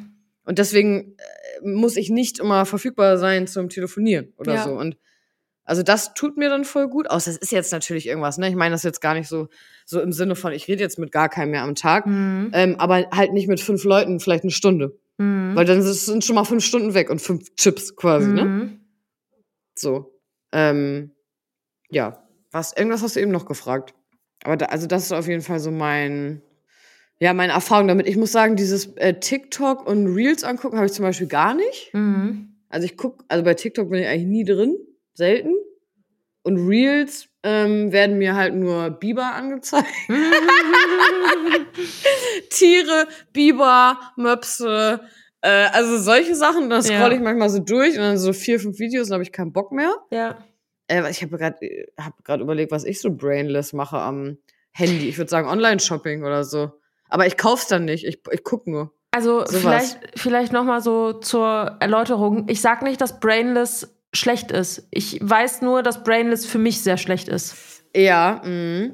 Und deswegen äh, muss ich nicht immer verfügbar sein zum Telefonieren oder Ja. so. Und also das tut mir dann voll gut aus. Das ist jetzt natürlich irgendwas, ne? Ich meine das jetzt gar nicht so, so im Sinne von, ich rede jetzt mit gar keinem mehr am Tag, Mhm. ähm, aber halt nicht mit fünf Leuten, vielleicht eine Stunde. Mhm. Weil dann sind schon mal fünf Stunden weg und fünf Chips quasi, ne? So. Ähm, ja. Was, irgendwas hast du eben noch gefragt. Aber da, also das ist auf jeden Fall so mein, ja, meine Erfahrung damit. Ich muss sagen, dieses äh, TikTok und Reels angucken habe ich zum Beispiel gar nicht. Mhm. Also ich guck, also bei TikTok bin ich eigentlich nie drin, selten. Und Reels ähm, werden mir halt nur Biber angezeigt. Tiere, Biber, Möpse, äh, also solche Sachen. Da Ja. scroll ich manchmal so durch und dann so vier, fünf Videos, dann habe ich keinen Bock mehr. ja. Äh, ich habe gerade hab grad überlegt, was ich so brainless mache am Handy. Ich würde sagen Online-Shopping oder so. Aber ich kauf's dann nicht. Ich, ich guck nur. Also Sowas. vielleicht, vielleicht noch mal so zur Erläuterung. Ich sag nicht, dass Brainless schlecht ist. Ich weiß nur, dass Brainless für mich sehr schlecht ist. Ja, mh.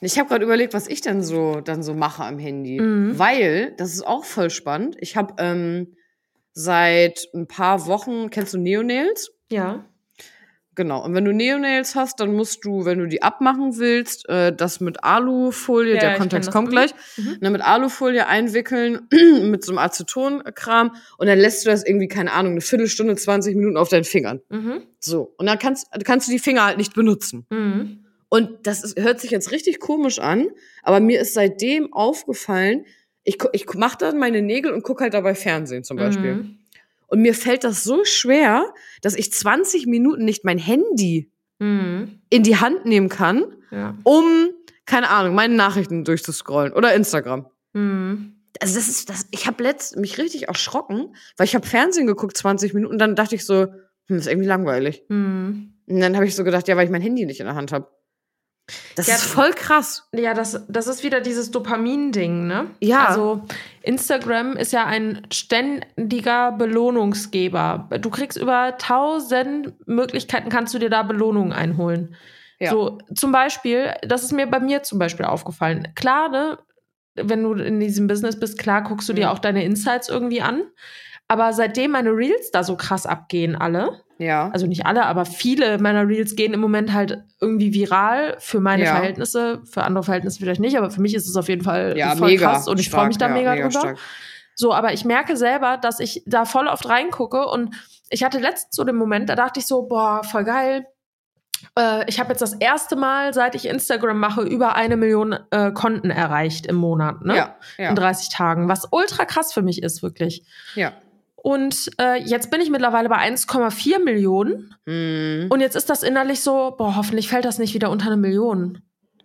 Ich habe gerade überlegt, was ich denn so dann so mache am Handy, Mhm. weil das ist auch voll spannend. Ich habe ähm, seit ein paar Wochen kennst du Neonails? Ja. Genau. Und wenn du Neonails hast, dann musst du, wenn du die abmachen willst, äh, das mit Alufolie, Ja, der Kontext kommt gleich, Mhm. ne, mit Alufolie einwickeln mit so einem Acetonkram und dann lässt du das irgendwie keine Ahnung eine Viertelstunde, 20 Minuten auf deinen Fingern. Mhm. So und dann kannst kannst du die Finger halt nicht benutzen. Mhm. Und das ist, hört sich jetzt richtig komisch an, aber mir ist seitdem aufgefallen, ich, ich mache dann meine Nägel und gucke halt dabei Fernsehen zum Beispiel. Mhm. Und mir fällt das so schwer, dass ich 20 Minuten nicht mein Handy Mhm. in die Hand nehmen kann, Ja. um, keine Ahnung, meine Nachrichten durchzuscrollen oder Instagram. Mhm. Also das ist das, ich habe letzt mich richtig erschrocken, weil ich habe Fernsehen geguckt 20 Minuten und dann dachte ich so, hm, ist irgendwie langweilig. Mhm. Und dann habe ich so gedacht, ja, weil ich mein Handy nicht in der Hand habe. Das Ja, ist voll krass. Ja, das, das ist wieder dieses Dopamin-Ding, ne? Ja. Also Instagram ist ja ein ständiger Belohnungsgeber. Du kriegst über tausend Möglichkeiten, kannst du dir da Belohnungen einholen. Ja. So, zum Beispiel, das ist mir bei mir zum Beispiel aufgefallen. Klar, ne, wenn du in diesem Business bist, klar guckst du dir Mhm. auch deine Insights irgendwie an. Aber seitdem meine Reels da so krass abgehen, alle, Ja. also nicht alle, aber viele meiner Reels gehen im Moment halt irgendwie viral für meine Ja. Verhältnisse, für andere Verhältnisse vielleicht nicht, aber für mich ist es auf jeden Fall ja, voll mega. krass und ich freue mich da ja, mega, drüber. stark. So, aber ich merke selber, dass ich da voll oft reingucke und ich hatte letztens so den Moment, da dachte ich so, boah, voll geil. Äh, ich habe jetzt das erste Mal, seit ich Instagram mache, über eine Million äh, Konten erreicht im Monat, ne? Ja, ja, In 30 Tagen, was ultra krass für mich ist, wirklich. ja. Und äh, jetzt bin ich mittlerweile bei 1,4 Millionen. Mhm. Und jetzt ist das innerlich so, boah, hoffentlich fällt das nicht wieder unter eine Million.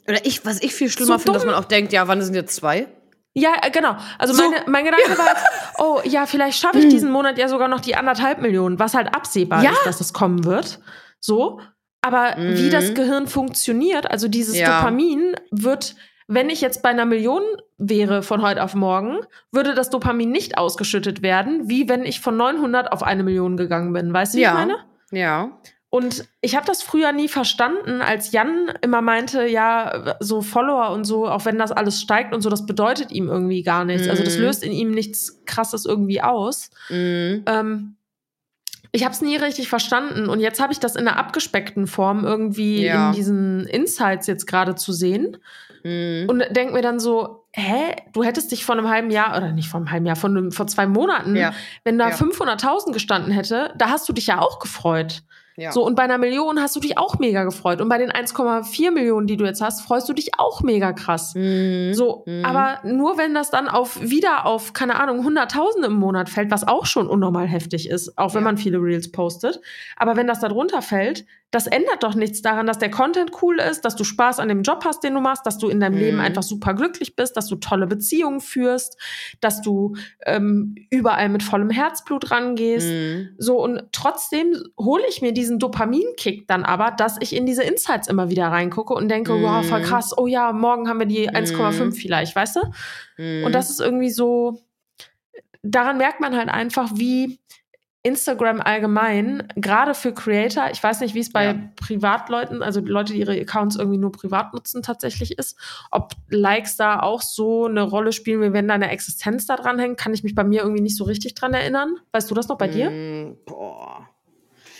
Oder ich, was ich viel schlimmer So finde, dass man auch denkt, ja, wann sind jetzt zwei? Ja, äh, genau. Also So. meine, mein Gedanke war jetzt, oh ja, vielleicht schaffe ich diesen Monat ja sogar noch die anderthalb Millionen, was halt absehbar Ja. ist, dass es kommen wird. So. Aber wie Mhm. das Gehirn funktioniert, also dieses Ja. Dopamin wird, wenn ich jetzt bei einer Million wäre von heute auf morgen, würde das Dopamin nicht ausgeschüttet werden, wie wenn ich von 900 auf eine Million gegangen bin. Weißt du, wie Ja. ich meine? Ja. Und ich habe das früher nie verstanden, als Jan immer meinte, ja, so Follower und so, auch wenn das alles steigt und so, das bedeutet ihm irgendwie gar nichts. Also das Mhm. löst in ihm nichts Krasses irgendwie aus. Mhm. Ähm, ich habe es nie richtig verstanden und jetzt habe ich das in einer abgespeckten Form irgendwie Ja. in diesen Insights jetzt gerade zu sehen Mhm. und denk mir dann so, hä, du hättest dich vor einem halben Jahr oder nicht vor einem halben Jahr, vor, einem, vor zwei Monaten, Ja. wenn da Ja. 500.000 gestanden hätte, da hast du dich ja auch gefreut. Ja. So, und bei einer Million hast du dich auch mega gefreut. Und bei den 1,4 Millionen, die du jetzt hast, freust du dich auch mega krass. Mhm. So, Mhm. aber nur wenn das dann auf wieder auf, keine Ahnung, Hunderttausende im Monat fällt, was auch schon unnormal heftig ist, auch wenn Ja. man viele Reels postet. Aber wenn das da drunter fällt, das ändert doch nichts daran, dass der Content cool ist, dass du Spaß an dem Job hast, den du machst, dass du in deinem Mhm. Leben einfach super glücklich bist, dass du tolle Beziehungen führst, dass du ähm, überall mit vollem Herzblut rangehst. Mhm. So, und trotzdem hole ich mir diesen Dopaminkick dann aber, dass ich in diese Insights immer wieder reingucke und denke, Mhm. wow, voll krass, oh ja, morgen haben wir die 1,5 vielleicht, weißt du? Mhm. Und das ist irgendwie so, daran merkt man halt einfach, wie Instagram allgemein, gerade für Creator, ich weiß nicht, wie es bei Ja. Privatleuten, also Leute, die ihre Accounts irgendwie nur privat nutzen, tatsächlich ist, ob Likes da auch so eine Rolle spielen, wie wenn deine Existenz da dran hängt, kann ich mich bei mir irgendwie nicht so richtig dran erinnern. Weißt du das noch bei dir? Mm, Boah.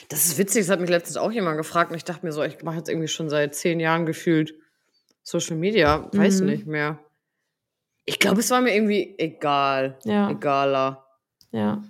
Das ist witzig, das hat mich letztens auch jemand gefragt und ich dachte mir so, ich mache jetzt irgendwie schon seit zehn Jahren gefühlt Social Media, weiß Mhm. nicht mehr. Ich glaube, es war mir irgendwie egal. Ja. Egaler. Ja.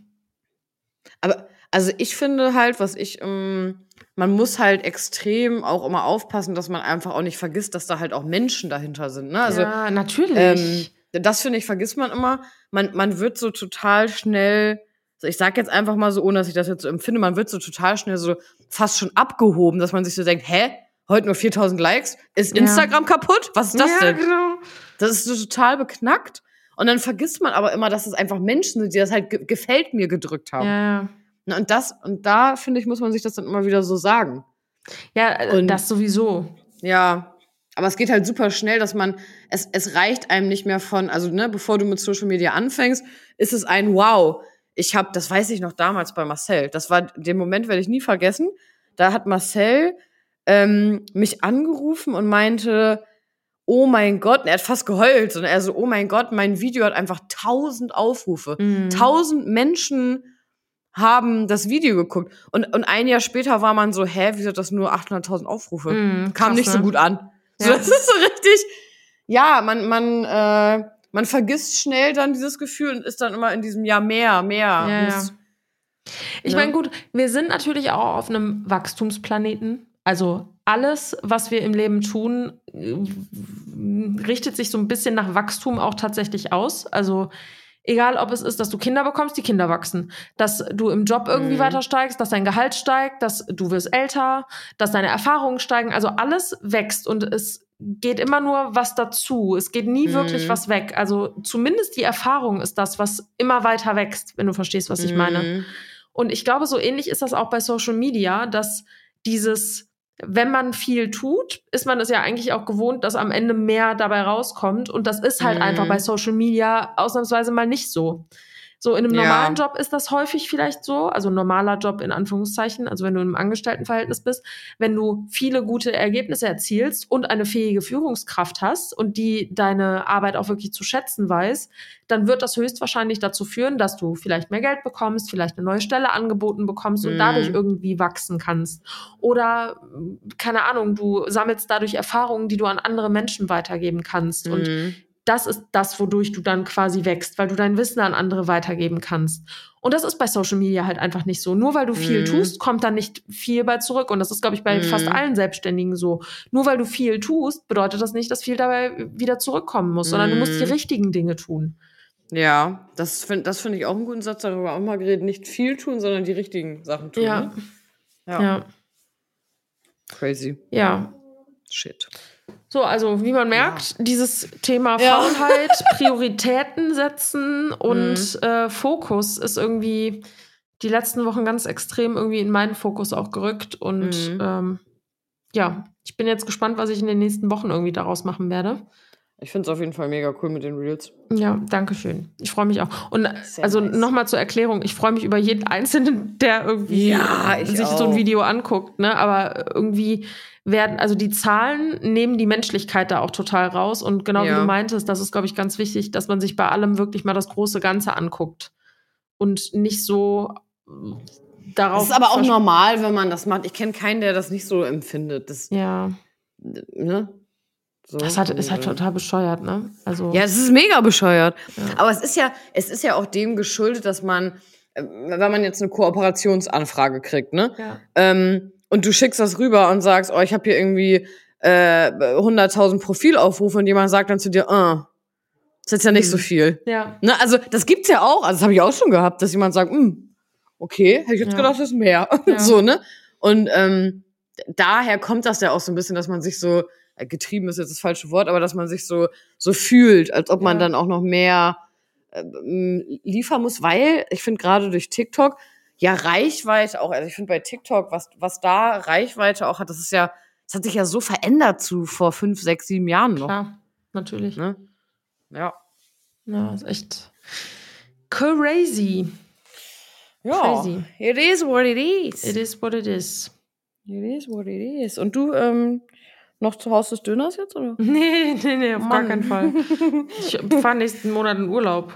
Aber, also ich finde halt, was ich, ähm, man muss halt extrem auch immer aufpassen, dass man einfach auch nicht vergisst, dass da halt auch Menschen dahinter sind. Ne? Also ja, natürlich. ähm, das finde ich, vergisst man immer. Man, man wird so total schnell, so ich sag jetzt einfach mal so, ohne dass ich das jetzt so empfinde, man wird so total schnell so fast schon abgehoben, dass man sich so denkt, hä? Heute nur 4000 Likes? Ist Ja. Instagram kaputt? Was ist das ja, denn? genau. Das ist so total beknackt. Und dann vergisst man aber immer, dass es einfach Menschen sind, die das halt ge gefällt mir gedrückt haben. Ja, Na, Und das, und da finde ich, muss man sich das dann immer wieder so sagen. ja Und- das sowieso. Ja, aber es geht halt super schnell, dass man, es, es reicht einem nicht mehr von, also ne, bevor du mit Social Media anfängst, ist es ein Wow. Ich habe, das weiß ich noch damals bei Marcel, das war, den Moment werde ich nie vergessen, da hat Marcel ähm, mich angerufen und meinte, oh mein Gott, und er hat fast geheult, und er so, oh mein Gott, mein Video hat einfach tausend Aufrufe. Mhm. Tausend Menschen haben das Video geguckt. Und, und ein Jahr später war man so, hä, wieso hat das nur 800.000 Aufrufe? Mhm, Kam krass, nicht so ne? gut an. So, Ja. das ist so richtig, ja, man, man, äh, man vergisst schnell dann dieses Gefühl und ist dann immer in diesem Ja, mehr, mehr. Ja, ja. Ich Ne? meine, gut, wir sind natürlich auch auf einem Wachstumsplaneten. Also alles, was wir im Leben tun, äh, richtet sich so ein bisschen nach Wachstum auch tatsächlich aus. Also egal, ob es ist, dass du Kinder bekommst, die Kinder wachsen, dass du im Job irgendwie Mhm. weiter steigst, dass dein Gehalt steigt, dass du wirst älter, dass deine Erfahrungen steigen. Also alles wächst und es geht immer nur was dazu. Es geht nie Mhm. wirklich was weg. Also zumindest die Erfahrung ist das, was immer weiter wächst, wenn du verstehst, was ich meine. Mhm. Und ich glaube, so ähnlich ist das auch bei Social Media, dass dieses, wenn man viel tut, ist man es ja eigentlich auch gewohnt, dass am Ende mehr dabei rauskommt. Und das ist halt Mhm. einfach bei Social Media ausnahmsweise mal nicht so. So in einem Ja. normalen Job ist das häufig vielleicht so, also ein normaler Job in Anführungszeichen, also wenn du im Angestelltenverhältnis bist, wenn du viele gute Ergebnisse erzielst und eine fähige Führungskraft hast und die deine Arbeit auch wirklich zu schätzen weiß, dann wird das höchstwahrscheinlich dazu führen, dass du vielleicht mehr Geld bekommst, vielleicht eine neue Stelle angeboten bekommst und Mhm. dadurch irgendwie wachsen kannst. Oder, keine Ahnung, du sammelst dadurch Erfahrungen, die du an andere Menschen weitergeben kannst. Und Mhm. Das ist das, wodurch du dann quasi wächst, weil du dein Wissen an andere weitergeben kannst. Und das ist bei Social Media halt einfach nicht so. Nur weil du viel Mhm. tust, kommt dann nicht viel bei zurück. Und das ist, glaube ich, bei Mhm. fast allen Selbstständigen so. Nur weil du viel tust, bedeutet das nicht, dass viel dabei wieder zurückkommen muss, sondern du musst die Mhm. richtigen Dinge tun. Ja, das finde das find ich auch einen guten Satz, darüber auch mal geredet. Nicht viel tun, sondern die richtigen Sachen tun. Ja. Ne? Ja. ja. Crazy. Ja. Shit. So, also wie man merkt, dieses Thema Ja. Faulheit, Prioritäten setzen und Mhm. äh, Fokus ist irgendwie die letzten Wochen ganz extrem irgendwie in meinen Fokus auch gerückt. Und Mhm. ähm, ja, ich bin jetzt gespannt, was ich in den nächsten Wochen irgendwie daraus machen werde. Ich finde es auf jeden Fall mega cool mit den Reels. Ja, danke schön. Ich freue mich auch. Und Sehr also nice. nochmal zur Erklärung, ich freue mich über jeden Einzelnen, der irgendwie Ja, ich sich so ein auch. Video anguckt, ne? Aber irgendwie werden, also die Zahlen nehmen die Menschlichkeit da auch total raus. Und genau wie Ja. du meintest, das ist, glaube ich, ganz wichtig, dass man sich bei allem wirklich mal das große Ganze anguckt. Und nicht so äh, darauf. Das ist aber auch normal, wenn man das macht. Ich kenne keinen, der das nicht so empfindet. Das, Ja, ne? So, das hat, ist halt total bescheuert, ne? Also. Ja, es ist mega bescheuert. Ja. Aber es ist ja, es ist ja auch dem geschuldet, dass man, äh, wenn man jetzt eine Kooperationsanfrage kriegt, ne? ja. Ähm, und du schickst das rüber und sagst, oh, ich habe hier irgendwie äh, 100.000 Profilaufrufe und jemand sagt dann zu dir, das ist jetzt ja nicht so Hm. viel. ja. Ne? Also das gibt's ja auch, also das habe ich auch schon gehabt, dass jemand sagt, hm, okay, hätte ich jetzt Ja. gedacht, das ist mehr. Ja. so, ne? Und ähm, daher kommt das ja auch so ein bisschen, dass man sich so, getrieben ist jetzt das falsche Wort, aber dass man sich so, so fühlt, als ob man Ja. dann auch noch mehr äh, m, liefern muss, weil ich finde gerade durch TikTok, ja, Reichweite auch. Also ich finde bei TikTok, was, was da Reichweite auch hat, das ist ja, das hat sich ja so verändert zu vor fünf, sechs, sieben Jahren noch. Klar, natürlich. Ne? Ja. Ja, ist echt crazy. Ja. Crazy. It is what it is. It is what it is. It is what it is. Und du, ähm, noch zu Hause des Döners jetzt, oder? Nee, nee, nee, auf Mann. gar keinen Fall. Ich fahre nächsten Monat in Urlaub.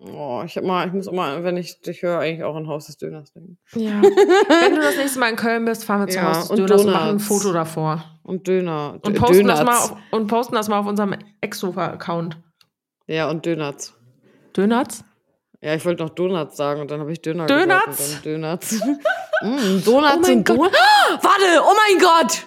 Oh, ich hab mal, ich muss immer, wenn ich dich höre, eigentlich auch an Haus des Döners denken. Ja. Wenn du das nächste Mal in Köln bist, fahren wir zu Ja, Hause des und Döners und machen ein Donuts. Foto davor. Und Döner. Und Dö- posten, das mal auf, und posten das mal auf unserem Exofa-Account. Ja, und Dönuts. Donuts? Ja, ich wollte noch Donuts sagen und dann habe ich Döner Donuts? gesagt und dann Donuts. mm, Donuts Oh mein und Donuts. Warte, oh mein Gott!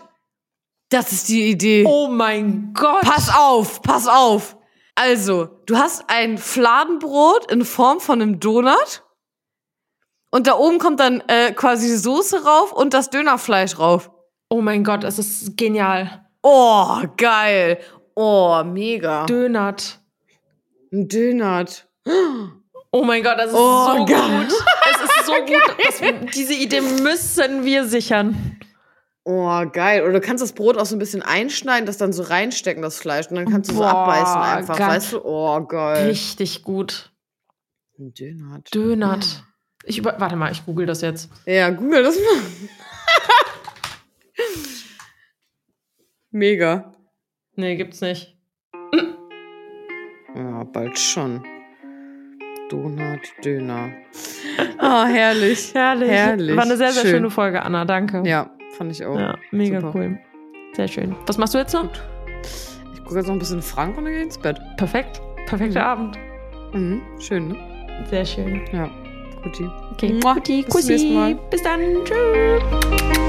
Das ist die Idee. Oh mein Gott! Pass auf, pass auf. Also, du hast ein Fladenbrot in Form von einem Donut und da oben kommt dann äh, quasi Soße rauf und das Dönerfleisch rauf. Oh mein Gott, es ist genial. Oh, geil. Oh, mega. Dönert. Ein Dönert. Oh mein Gott, das ist Oh, so geil. gut. Es ist so gut. Das, diese Idee müssen wir sichern. Oh, geil. Oder du kannst das Brot auch so ein bisschen einschneiden, das dann so reinstecken, das Fleisch. Und dann kannst du so abbeißen einfach. Weißt du? Oh, geil. Richtig gut. Ein Dönert. Dönert. Ich über Warte mal, ich google das jetzt. Ja, google das mal. Mega. Nee, gibt's nicht. Ja, bald schon. Donut, Döner. Oh, herrlich. Herrlich. Herrlich. War eine sehr, sehr Schön. schöne Folge, Anna. Danke. Ja, fand ich auch. Ja, mega Super. cool. Sehr schön. Was machst du jetzt noch? Ich gucke jetzt noch ein bisschen Frank und dann gehe ins Bett. Perfekt. Perfekter Abend. Mhm, schön, ne? Sehr schön. Ja, guti. Okay, Mua. Guti, Bis zum nächsten Mal. Bis dann. Tschüss.